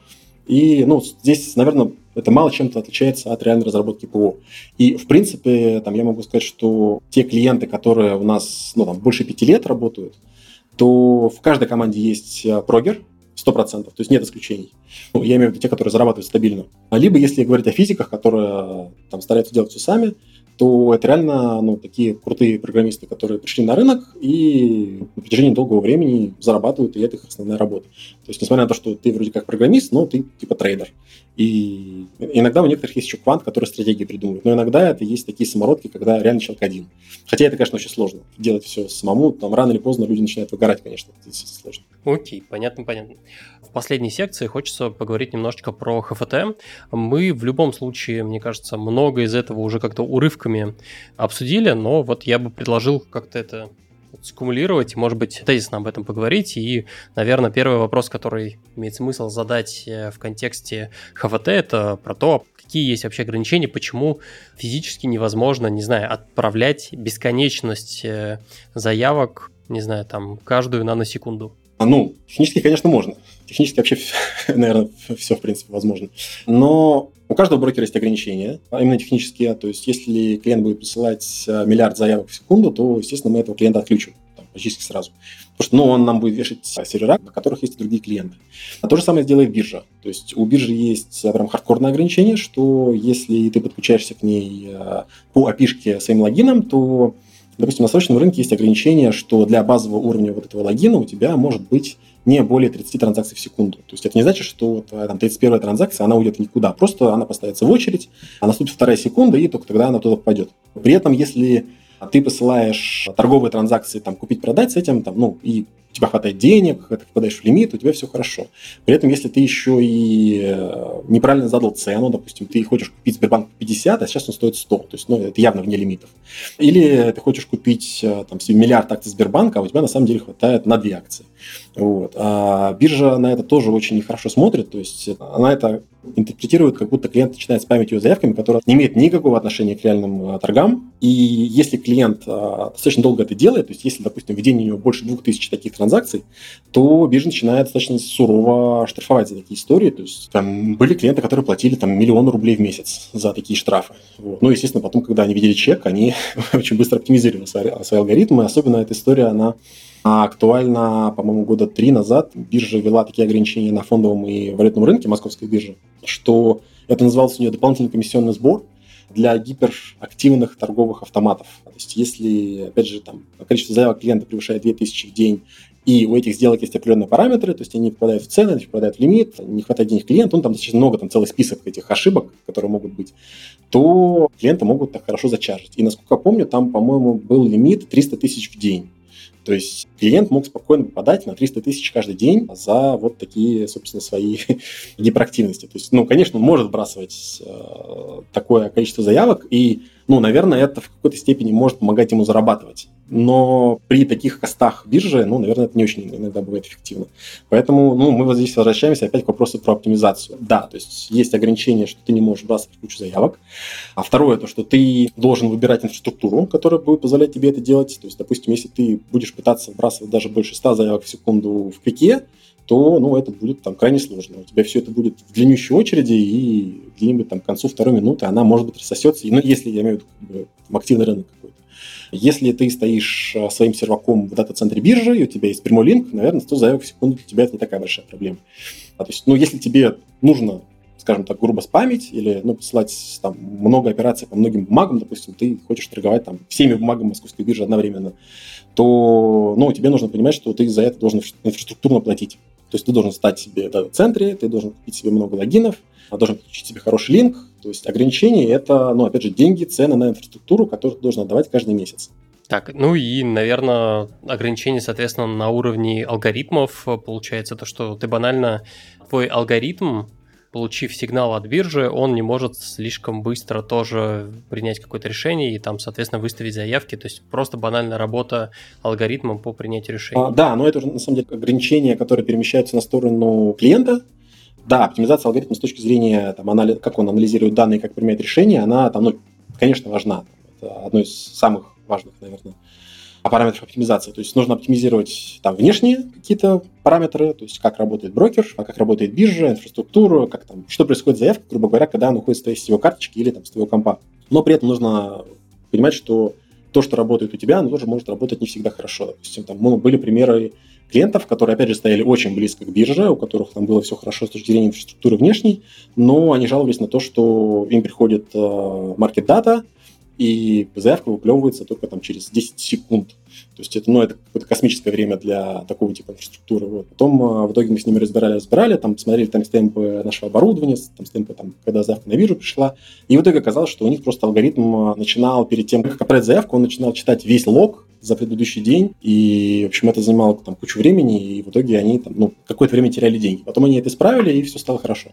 И ну, здесь, наверное, это мало чем-то отличается от реальной разработки ПО. И, в принципе, там, я могу сказать, что те клиенты, которые у нас ну, там, больше пяти лет работают, то в каждой команде есть э, прогер, 100%, то есть нет исключений. Ну, я имею в виду те, которые зарабатывают стабильно. Либо, если говорить о физиках, которые там стараются делать все сами, то это реально ну, такие крутые программисты, которые пришли на рынок и на протяжении долгого времени зарабатывают, и это их основная работа. То есть, несмотря на то, что ты вроде как программист, но ты типа трейдер. И иногда у некоторых есть еще квант, который стратегии придумывает. Но иногда это есть такие самородки, когда реально человек один. Хотя это, конечно, очень сложно. Делать все самому, там рано или поздно люди начинают выгорать, конечно. Это сложно. Окей, понятно, понятно. В последней секции хочется поговорить немножечко про ХФТ. Мы в любом случае, мне кажется, много из этого уже как-то урывками обсудили, но вот я бы предложил как-то это скумулировать, может быть, тезисно об этом поговорить. И, наверное, первый вопрос, который имеет смысл задать э, в контексте ХВТ, это про то, какие есть вообще ограничения, почему физически невозможно, не знаю, отправлять бесконечность э, заявок, не знаю, там, каждую наносекунду. А, ну, технически, конечно, можно. Технически вообще, <laughs> наверное, все, в принципе, возможно. Но у каждого брокера есть ограничения, а именно технические. То есть, если клиент будет присылать э, миллиард заявок в секунду, то, естественно, мы этого клиента отключим там, практически сразу. Потому что ну, он нам будет вешать сервера, на которых есть другие клиенты. А то же самое сделает биржа. То есть у биржи есть прям хардкорное ограничение, что если ты подключаешься к ней э, по API своим логином, то Допустим, на срочном рынке есть ограничение, что для базового уровня вот этого логина у тебя может быть не более 30 транзакций в секунду. То есть это не значит, что там, 31 транзакция, она уйдет никуда. Просто она поставится в очередь, а наступит вторая секунда, и только тогда она туда попадет. При этом, если ты посылаешь торговые транзакции, там, купить-продать с этим, там, ну, и у тебя хватает денег, ты попадаешь в лимит, у тебя все хорошо. При этом, если ты еще и э, неправильно задал цену, допустим, ты хочешь купить Сбербанк 50, а сейчас он стоит 100, то есть ну, это явно вне лимитов. Или ты хочешь купить э, там, миллиард акций Сбербанка, а у тебя на самом деле хватает на две акции. Вот. А биржа на это тоже очень нехорошо смотрит, то есть она это интерпретирует, как будто клиент начинает спамить ее заявками, которые не имеют никакого отношения к реальным торгам. И если клиент достаточно долго это делает, то есть если, допустим, в день у него больше 2000 таких транзакций, то биржа начинает достаточно сурово штрафовать за такие истории. То есть там были клиенты, которые платили там миллион рублей в месяц за такие штрафы. Вот. Ну, естественно, потом, когда они видели чек, они <laughs> очень быстро оптимизировали свои, свои алгоритмы. Особенно эта история, она а актуально, по-моему, года три назад биржа ввела такие ограничения на фондовом и валютном рынке, московской биржи, что это назывался у нее дополнительный комиссионный сбор для гиперактивных торговых автоматов. То есть если, опять же, там количество заявок клиента превышает 2000 в день, и у этих сделок есть определенные параметры, то есть они попадают в цены, они попадают в лимит, не хватает денег клиенту, ну, там достаточно много, там целый список этих ошибок, которые могут быть, то клиенты могут так хорошо зачаржить. И, насколько помню, там, по-моему, был лимит 300 тысяч в день. То есть клиент мог спокойно попадать на 300 тысяч каждый день за вот такие, собственно, свои <laughs> гиперактивности. То есть, ну, конечно, он может сбрасывать э, такое количество заявок, и, ну, наверное, это в какой-то степени может помогать ему зарабатывать но при таких костах биржи, ну, наверное, это не очень иногда бывает эффективно. Поэтому, ну, мы вот здесь возвращаемся опять к вопросу про оптимизацию. Да, то есть есть ограничение, что ты не можешь бросать кучу заявок. А второе, то, что ты должен выбирать инфраструктуру, которая будет позволять тебе это делать. То есть, допустим, если ты будешь пытаться вбрасывать даже больше 100 заявок в секунду в квике, то ну, это будет там крайне сложно. У тебя все это будет в длиннющей очереди, и где-нибудь там к концу второй минуты она, может быть, рассосется. Ну, если я имею в виду как бы, активный рынок какой-то. Если ты стоишь э, своим серваком в дата-центре биржи, и у тебя есть прямой линк, наверное, 100 заявок в секунду для тебя это не такая большая проблема. А, то есть, ну, если тебе нужно скажем так, грубо спамить или ну, посылать там много операций по многим бумагам, допустим, ты хочешь торговать там всеми бумагами московской биржи одновременно, то ну, тебе нужно понимать, что ты за это должен инфраструктурно платить. То есть ты должен стать себе в центре, ты должен купить себе много логинов, должен подключить себе хороший линк. То есть ограничения – это, ну, опять же, деньги, цены на инфраструктуру, которую ты должен отдавать каждый месяц. Так, ну и, наверное, ограничения, соответственно, на уровне алгоритмов. Получается то, что ты банально, твой алгоритм, получив сигнал от биржи, он не может слишком быстро тоже принять какое-то решение и там, соответственно, выставить заявки. То есть просто банальная работа алгоритмом по принятию решений. А, да, но это уже на самом деле ограничения, которые перемещаются на сторону клиента. Да, оптимизация алгоритма с точки зрения, там, анализ, как он анализирует данные, как принимает решения, она там, ну, конечно, важна. Это одно из самых важных, наверное, параметров оптимизации. То есть нужно оптимизировать там внешние какие-то параметры, то есть как работает брокер, а как работает биржа, инфраструктура, как там, что происходит с заявкой, грубо говоря, когда она уходит с твоей сетевой карточки или там с твоего компа. Но при этом нужно понимать, что то, что работает у тебя, оно тоже может работать не всегда хорошо. Допустим, там ну, были примеры клиентов, которые, опять же, стояли очень близко к бирже, у которых там было все хорошо с точки зрения инфраструктуры внешней, но они жаловались на то, что им приходит э, market data, и заявка выплевывается только там через 10 секунд. То есть это, ну, это какое-то космическое время для такого типа инфраструктуры. Вот. Потом а, в итоге мы с ними разбирали, разбирали, там смотрели там темпы нашего оборудования, там темпы, там, когда заявка на биржу пришла. И в итоге оказалось, что у них просто алгоритм а, начинал перед тем, как отправить заявку, он начинал читать весь лог за предыдущий день. И, в общем, это занимало там кучу времени, и в итоге они там, ну, какое-то время теряли деньги. Потом они это исправили, и все стало хорошо.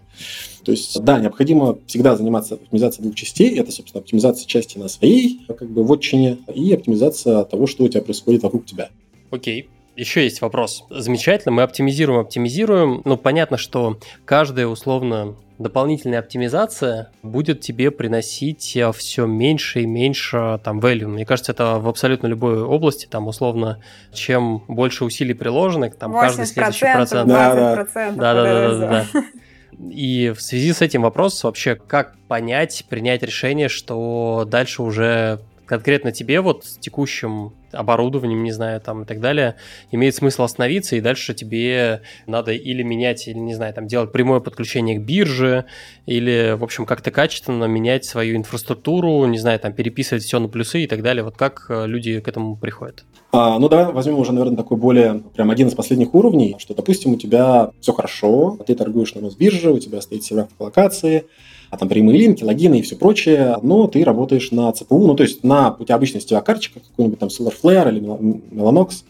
То есть, да, необходимо всегда заниматься оптимизацией двух частей. Это, собственно, оптимизация части на своей как бы вотчине и оптимизация того, что у тебя происходит вокруг тебя. Окей. Еще есть вопрос. Замечательно, мы оптимизируем, оптимизируем. Ну, понятно, что каждая условно дополнительная оптимизация будет тебе приносить э, все меньше и меньше там value. Мне кажется, это в абсолютно любой области, там условно, чем больше усилий приложено, там каждый следующий процент. Да, да, да, да, да, да. <laughs> И в связи с этим вопрос вообще, как понять, принять решение, что дальше уже конкретно тебе вот с текущим оборудованием, не знаю, там и так далее, имеет смысл остановиться, и дальше тебе надо или менять, или, не знаю, там делать прямое подключение к бирже, или, в общем, как-то качественно менять свою инфраструктуру, не знаю, там переписывать все на плюсы и так далее. Вот как э, люди к этому приходят? А, ну, давай возьмем уже, наверное, такой более, прям один из последних уровней, что, допустим, у тебя все хорошо, ты торгуешь на бирже, у тебя стоит сервер локации, а там прямые линки, логины и все прочее, но ты работаешь на ЦПУ, ну, то есть на, у тебя обычная сетевая карточка, какой-нибудь там Solarflare или Mellanox,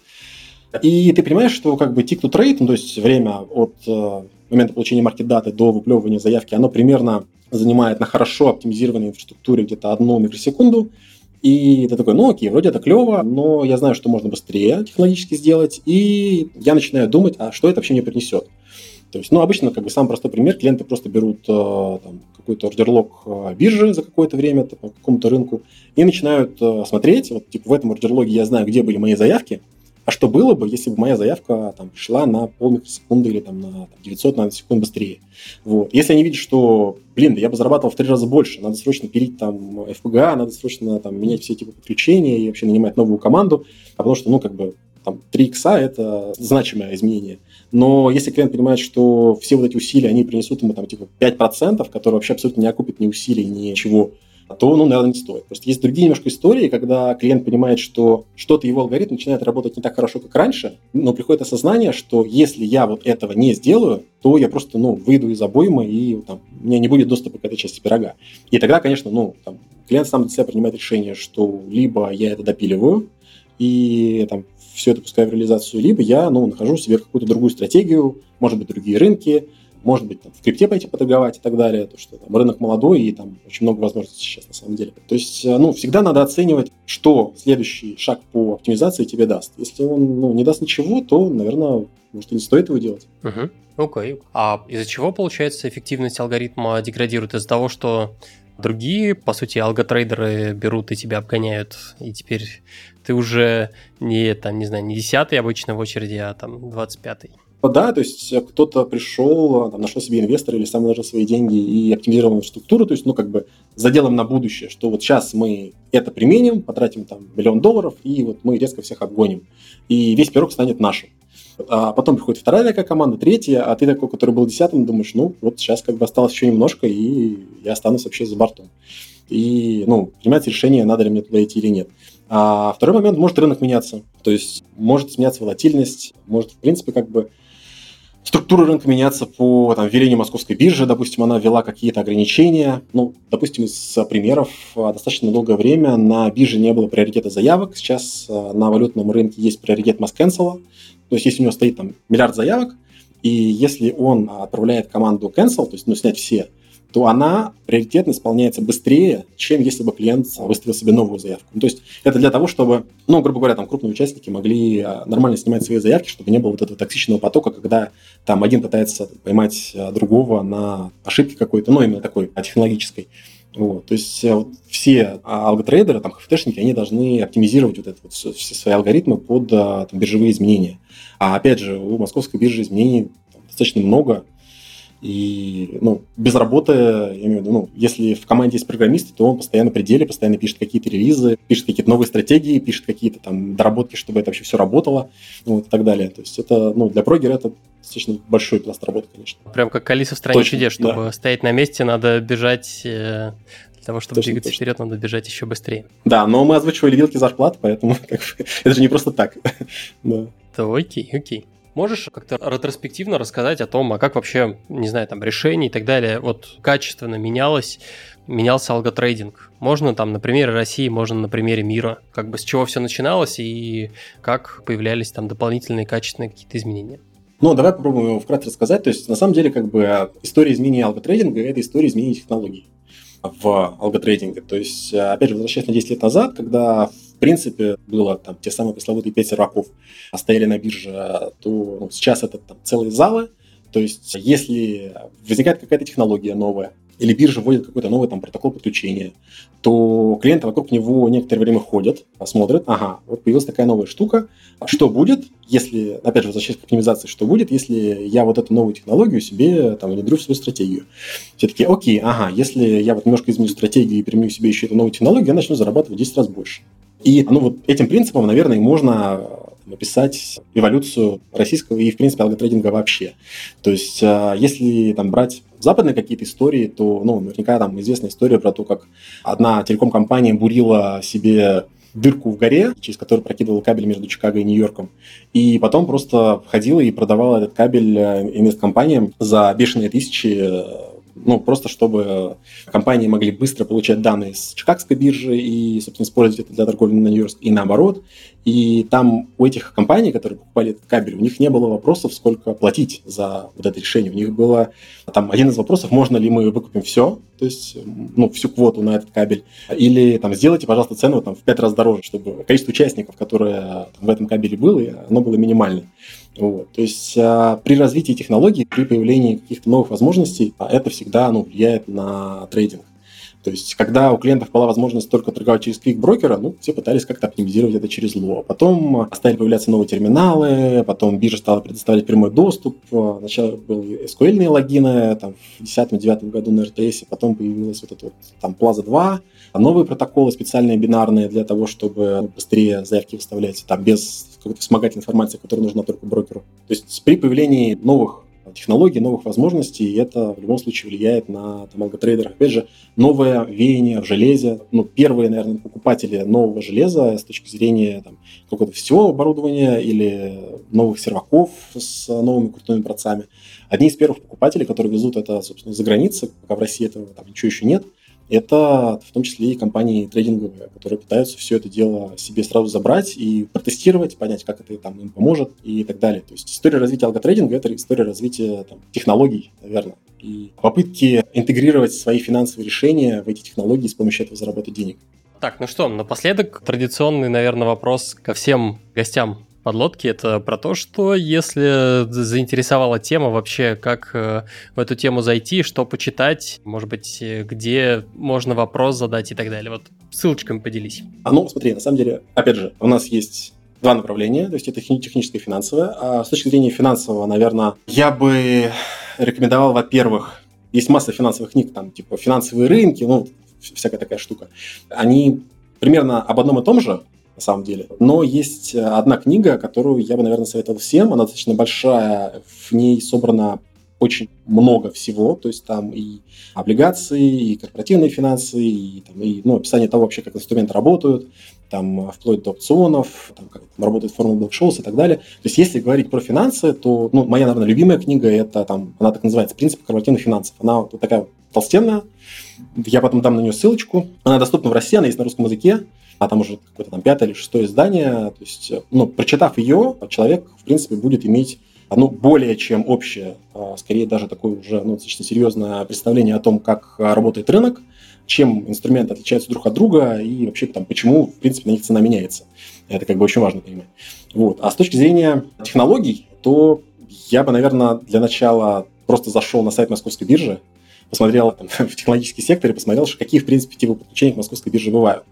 и ты понимаешь, что как бы tick to trade, ну, то есть время от э, момента получения маркет-даты до выплевывания заявки, оно примерно занимает на хорошо оптимизированной инфраструктуре где-то одну микросекунду, и ты такой, ну окей, вроде это клево, но я знаю, что можно быстрее технологически сделать, и я начинаю думать, а что это вообще мне принесет. То есть, ну, обычно, как бы, самый простой пример, клиенты просто берут э, там, какой-то ордерлог э, биржи за какое-то время по какому-то рынку и начинают э, смотреть, вот, типа, в этом ордерлоге я знаю, где были мои заявки, а что было бы, если бы моя заявка там, пришла на полмикросекунды или там, на там, 900 на секунд быстрее? Вот. Если они видят, что, блин, да я бы зарабатывал в три раза больше, надо срочно пилить там FPGA, надо срочно там, менять все типы подключения и вообще нанимать новую команду, потому что, ну, как бы, там, 3 икса – это значимое изменение. Но если клиент понимает, что все вот эти усилия, они принесут ему там типа 5%, которые вообще абсолютно не окупят ни усилий, ни чего, то, ну, наверное, не стоит. Просто есть другие немножко истории, когда клиент понимает, что что-то его алгоритм начинает работать не так хорошо, как раньше, но приходит осознание, что если я вот этого не сделаю, то я просто, ну, выйду из обоймы, и там, у меня не будет доступа к этой части пирога. И тогда, конечно, ну, там, клиент сам для себя принимает решение, что либо я это допиливаю, и там все это пускаю в реализацию, либо я, ну, нахожу себе какую-то другую стратегию, может быть, другие рынки, может быть, там, в крипте пойти поторговать и так далее, то что там, рынок молодой и там очень много возможностей сейчас на самом деле. То есть, э, ну, всегда надо оценивать, что следующий шаг по оптимизации тебе даст. Если он ну, не даст ничего, то, наверное, может, и не стоит его делать. Угу. Окей. Okay. А из-за чего, получается, эффективность алгоритма деградирует? Из-за того, что другие, по сути, алготрейдеры берут и тебя обгоняют, и теперь ты уже не, там, не знаю, не десятый обычно в очереди, а там двадцать пятый. Да, то есть кто-то пришел, там, нашел себе инвестора или сам вложил свои деньги и оптимизировал структуру, то есть, ну, как бы заделом на будущее, что вот сейчас мы это применим, потратим там миллион долларов, и вот мы резко всех обгоним. И весь пирог станет нашим. А потом приходит вторая такая команда, третья, а ты такой, который был десятым, думаешь, ну, вот сейчас как бы осталось еще немножко, и я останусь вообще за бортом. И, ну, принимать решение, надо ли мне туда идти или нет. А второй момент, может рынок меняться. То есть может сменяться волатильность, может, в принципе, как бы структура рынка меняться по там, велению московской биржи, допустим, она ввела какие-то ограничения. Ну, допустим, из примеров, а, достаточно долгое время на бирже не было приоритета заявок. Сейчас а, на валютном рынке есть приоритет масс-кэнсела. То есть, если у него стоит там миллиард заявок, и если он отправляет команду cancel, то есть ну, снять все, то она приоритетно исполняется быстрее, чем если бы клиент выставил себе новую заявку. Ну, то есть это для того, чтобы, ну, грубо говоря, там крупные участники могли а, нормально снимать свои заявки, чтобы не было вот этого токсичного потока, когда там один пытается поймать а, другого на ошибке какой-то, ну, именно такой а, технологической. Вот, то есть вот, все алготрейдеры, там, ХФТшники, они должны оптимизировать вот это вот, все, все свои алгоритмы под там, биржевые изменения. А опять же, у московской биржи изменений там, достаточно много, и ну, без работы, я имею в виду, ну, если в команде есть программисты, то он постоянно при деле, постоянно пишет какие-то релизы, пишет какие-то новые стратегии, пишет какие-то там доработки, чтобы это вообще все работало, ну, вот, и так далее. То есть это, ну, для прогера это достаточно большой пласт работы, конечно. Прям как Алиса в стране точно, чудес, чтобы да. стоять на месте, надо бежать э, для того, чтобы точно, двигаться точно. вперед, надо бежать еще быстрее. Да, но мы озвучивали вилки зарплат, поэтому <laughs> как бы, это же не просто так. <laughs> да. То окей, окей. Можешь как-то ретроспективно рассказать о том, а как вообще, не знаю, там решение и так далее, вот качественно менялось, менялся алготрейдинг? Можно там на примере России, можно на примере мира, как бы с чего все начиналось и как появлялись там дополнительные качественные какие-то изменения? Ну, давай попробуем его вкратце рассказать. То есть, на самом деле, как бы история изменения алготрейдинга – это история изменения технологий в алготрейдинге. То есть, опять же, возвращаясь на 10 лет назад, когда принципе, было там те самые пресловутые пять серваков, а стояли на бирже, то ну, сейчас это там целые залы. То есть, если возникает какая-то технология новая, или биржа вводит какой-то новый там протокол подключения, то клиенты вокруг него некоторое время ходят, посмотрят, ага, вот появилась такая новая штука, что будет, если, опять же, возвращаясь к оптимизации, что будет, если я вот эту новую технологию себе там внедрю в свою стратегию. Все таки окей, ага, если я вот немножко изменю стратегию и применю себе еще эту новую технологию, я начну зарабатывать в 10 раз больше. И ну, вот этим принципом, наверное, можно описать эволюцию российского и, в принципе, алготрейдинга вообще. То есть, э, если там брать западные какие-то истории, то, ну, наверняка там известная история про то, как одна телеком-компания бурила себе дырку в горе, через которую прокидывала кабель между Чикаго и Нью-Йорком. И потом просто входила и продавала этот кабель э, инвесткомпаниям за бешеные тысячи э, ну, просто чтобы компании могли быстро получать данные с Чикагской биржи и, собственно, использовать это для торговли на Нью-Йорк и наоборот. И там у этих компаний, которые покупали этот кабель, у них не было вопросов, сколько платить за вот это решение. У них было там один из вопросов, можно ли мы выкупим все, то есть, ну, всю квоту на этот кабель, или там сделайте, пожалуйста, цену там в пять раз дороже, чтобы количество участников, которое там, в этом кабеле было, оно было минимальное. Вот. То есть а, при развитии технологий, при появлении каких-то новых возможностей, а, это всегда ну, влияет на трейдинг. То есть, когда у клиентов была возможность только торговать через клик-брокера, ну, все пытались как-то оптимизировать это через ло. Потом стали появляться новые терминалы, потом биржа стала предоставлять прямой доступ. Сначала были SQL-ные логины, там, в 2010-2009 году на RTS, потом появилась вот эта вот, там, Plaza 2, новые протоколы специальные бинарные для того, чтобы быстрее заявки выставлять, там, без какой-то вспомогательной информации, которая нужна только брокеру. То есть при появлении новых технологий, новых возможностей, это в любом случае влияет на там, алготрейдеров. Опять же, новое веяние в железе. Ну, первые, наверное, покупатели нового железа с точки зрения там, какого-то всего оборудования или новых серваков с новыми крутыми процами. Одни из первых покупателей, которые везут это, собственно, за границы, пока в России этого там ничего еще нет – это в том числе и компании трейдинговые, которые пытаются все это дело себе сразу забрать и протестировать, понять, как это там им поможет и так далее. То есть история развития алготрейдинга – это история развития там, технологий, наверное. И попытки интегрировать свои финансовые решения в эти технологии с помощью этого заработать денег. Так, ну что, напоследок традиционный, наверное, вопрос ко всем гостям подлодки, это про то, что если заинтересовала тема вообще, как э, в эту тему зайти, что почитать, может быть, где можно вопрос задать и так далее. Вот ссылочками поделись. А ну, смотри, на самом деле, опять же, у нас есть два направления, то есть это техническое и финансовое. А с точки зрения финансового, наверное, я бы рекомендовал, во-первых, есть масса финансовых книг, там, типа финансовые рынки, ну, всякая такая штука. Они примерно об одном и том же, на самом деле. Но есть э, одна книга, которую я бы, наверное, советовал всем. Она достаточно большая, в ней собрано очень много всего, то есть там и облигации, и корпоративные финансы, и, там, и ну, описание того вообще, как инструменты работают, там, вплоть до опционов, там, как там работает формула Black-Scholes и так далее. То есть если говорить про финансы, то ну, моя, наверное, любимая книга, это там, она так называется «Принцип корпоративных финансов». Она вот такая толстенная, я потом дам на нее ссылочку. Она доступна в России, она есть на русском языке а там уже какое-то там пятое или шестое издание. То есть, ну, прочитав ее, человек, в принципе, будет иметь ну, более чем общее, а, скорее даже такое уже ну, достаточно серьезное представление о том, как работает рынок, чем инструменты отличаются друг от друга и вообще там, почему, в принципе, на них цена меняется. Это как бы очень важно понимать. Вот. А с точки зрения технологий, то я бы, наверное, для начала просто зашел на сайт Московской биржи, посмотрел там, <laughs> в технологический сектор и посмотрел, какие, в принципе, типы подключений к московской бирже бывают.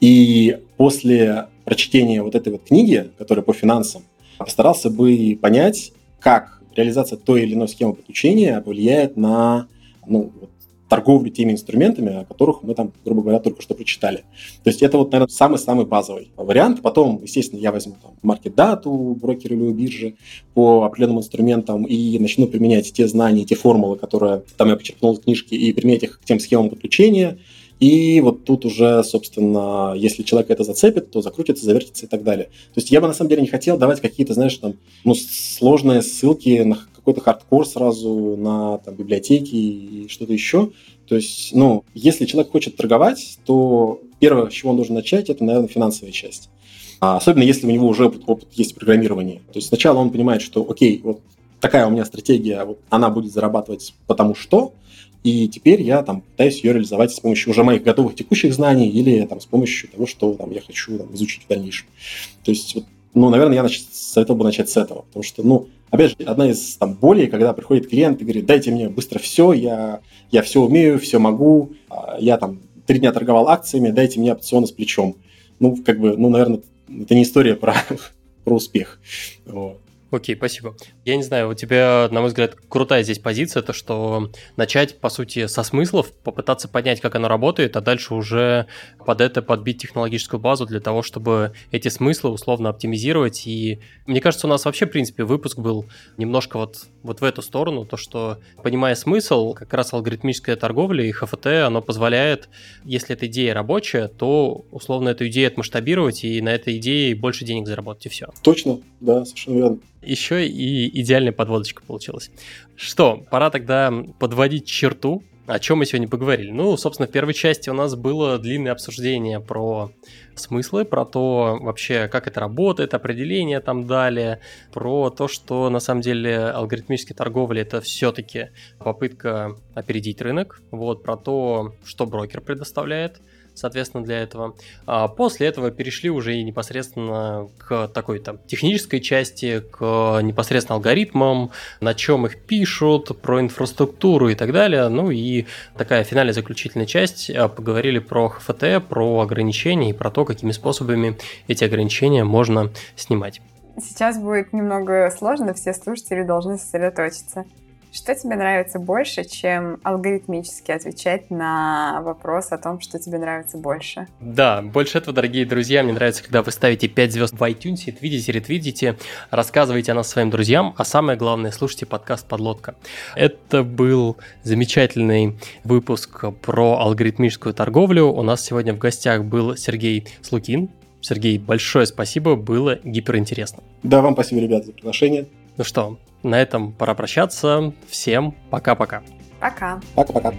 И после прочтения вот этой вот книги, которая по финансам, постарался бы понять, как реализация той или иной схемы подключения влияет на ну, вот, торговлю теми инструментами, о которых мы там, грубо говоря, только что прочитали. То есть это вот, наверное, самый-самый базовый вариант. Потом, естественно, я возьму там маркет-дату брокера или биржи по определенным инструментам и начну применять те знания, те формулы, которые там я почерпнул из книжки, и применять их к тем схемам подключения. И вот тут уже, собственно, если человек это зацепит, то закрутится, завертится и так далее. То есть я бы на самом деле не хотел давать какие-то, знаешь, там, ну, сложные ссылки на какой-то хардкор сразу на там, библиотеки и что-то еще. То есть, ну, если человек хочет торговать, то первое, с чего он должен начать, это, наверное, финансовая часть. А особенно если у него уже опыт, опыт есть программирования. То есть сначала он понимает, что, окей, вот такая у меня стратегия, вот она будет зарабатывать потому что, и теперь я там пытаюсь ее реализовать с помощью уже моих готовых текущих знаний или там с помощью того, что там, я хочу там, изучить в дальнейшем. То есть, вот, ну, наверное, я нач... советовал бы начать с этого, потому что, ну, опять же, одна из там болей, когда приходит клиент и говорит, дайте мне быстро все, я, я все умею, все могу, а, я там три дня торговал акциями, дайте мне опционы с плечом. Ну, как бы, ну, наверное, это не история про, <laughs> про успех. Вот. Окей, спасибо. Я не знаю, у тебя, на мой взгляд, крутая здесь позиция, то что начать, по сути, со смыслов, попытаться понять, как оно работает, а дальше уже под это подбить технологическую базу для того, чтобы эти смыслы условно оптимизировать. И мне кажется, у нас вообще, в принципе, выпуск был немножко вот, вот в эту сторону, то что, понимая смысл, как раз алгоритмическая торговля и ХФТ, оно позволяет, если эта идея рабочая, то условно эту идею отмасштабировать и на этой идее больше денег заработать, и все. Точно, да, совершенно верно еще и идеальная подводочка получилась. Что, пора тогда подводить черту. О чем мы сегодня поговорили? Ну, собственно, в первой части у нас было длинное обсуждение про смыслы, про то вообще, как это работает, определение там далее, про то, что на самом деле алгоритмическая торговля это все-таки попытка опередить рынок, вот, про то, что брокер предоставляет, соответственно, для этого. А после этого перешли уже и непосредственно к такой там технической части, к непосредственно алгоритмам, на чем их пишут, про инфраструктуру и так далее. Ну и такая финальная заключительная часть. А, поговорили про ХФТ, про ограничения и про то, какими способами эти ограничения можно снимать. Сейчас будет немного сложно, все слушатели должны сосредоточиться. Что тебе нравится больше, чем алгоритмически отвечать на вопрос о том, что тебе нравится больше? Да, больше этого, дорогие друзья, мне нравится, когда вы ставите 5 звезд в iTunes, твитите, ретвитите, рассказывайте о нас своим друзьям, а самое главное, слушайте подкаст «Подлодка». Это был замечательный выпуск про алгоритмическую торговлю. У нас сегодня в гостях был Сергей Слукин. Сергей, большое спасибо, было гиперинтересно. Да, вам спасибо, ребята, за приглашение. Ну что, на этом пора прощаться. Всем пока-пока. Пока. Пока-пока.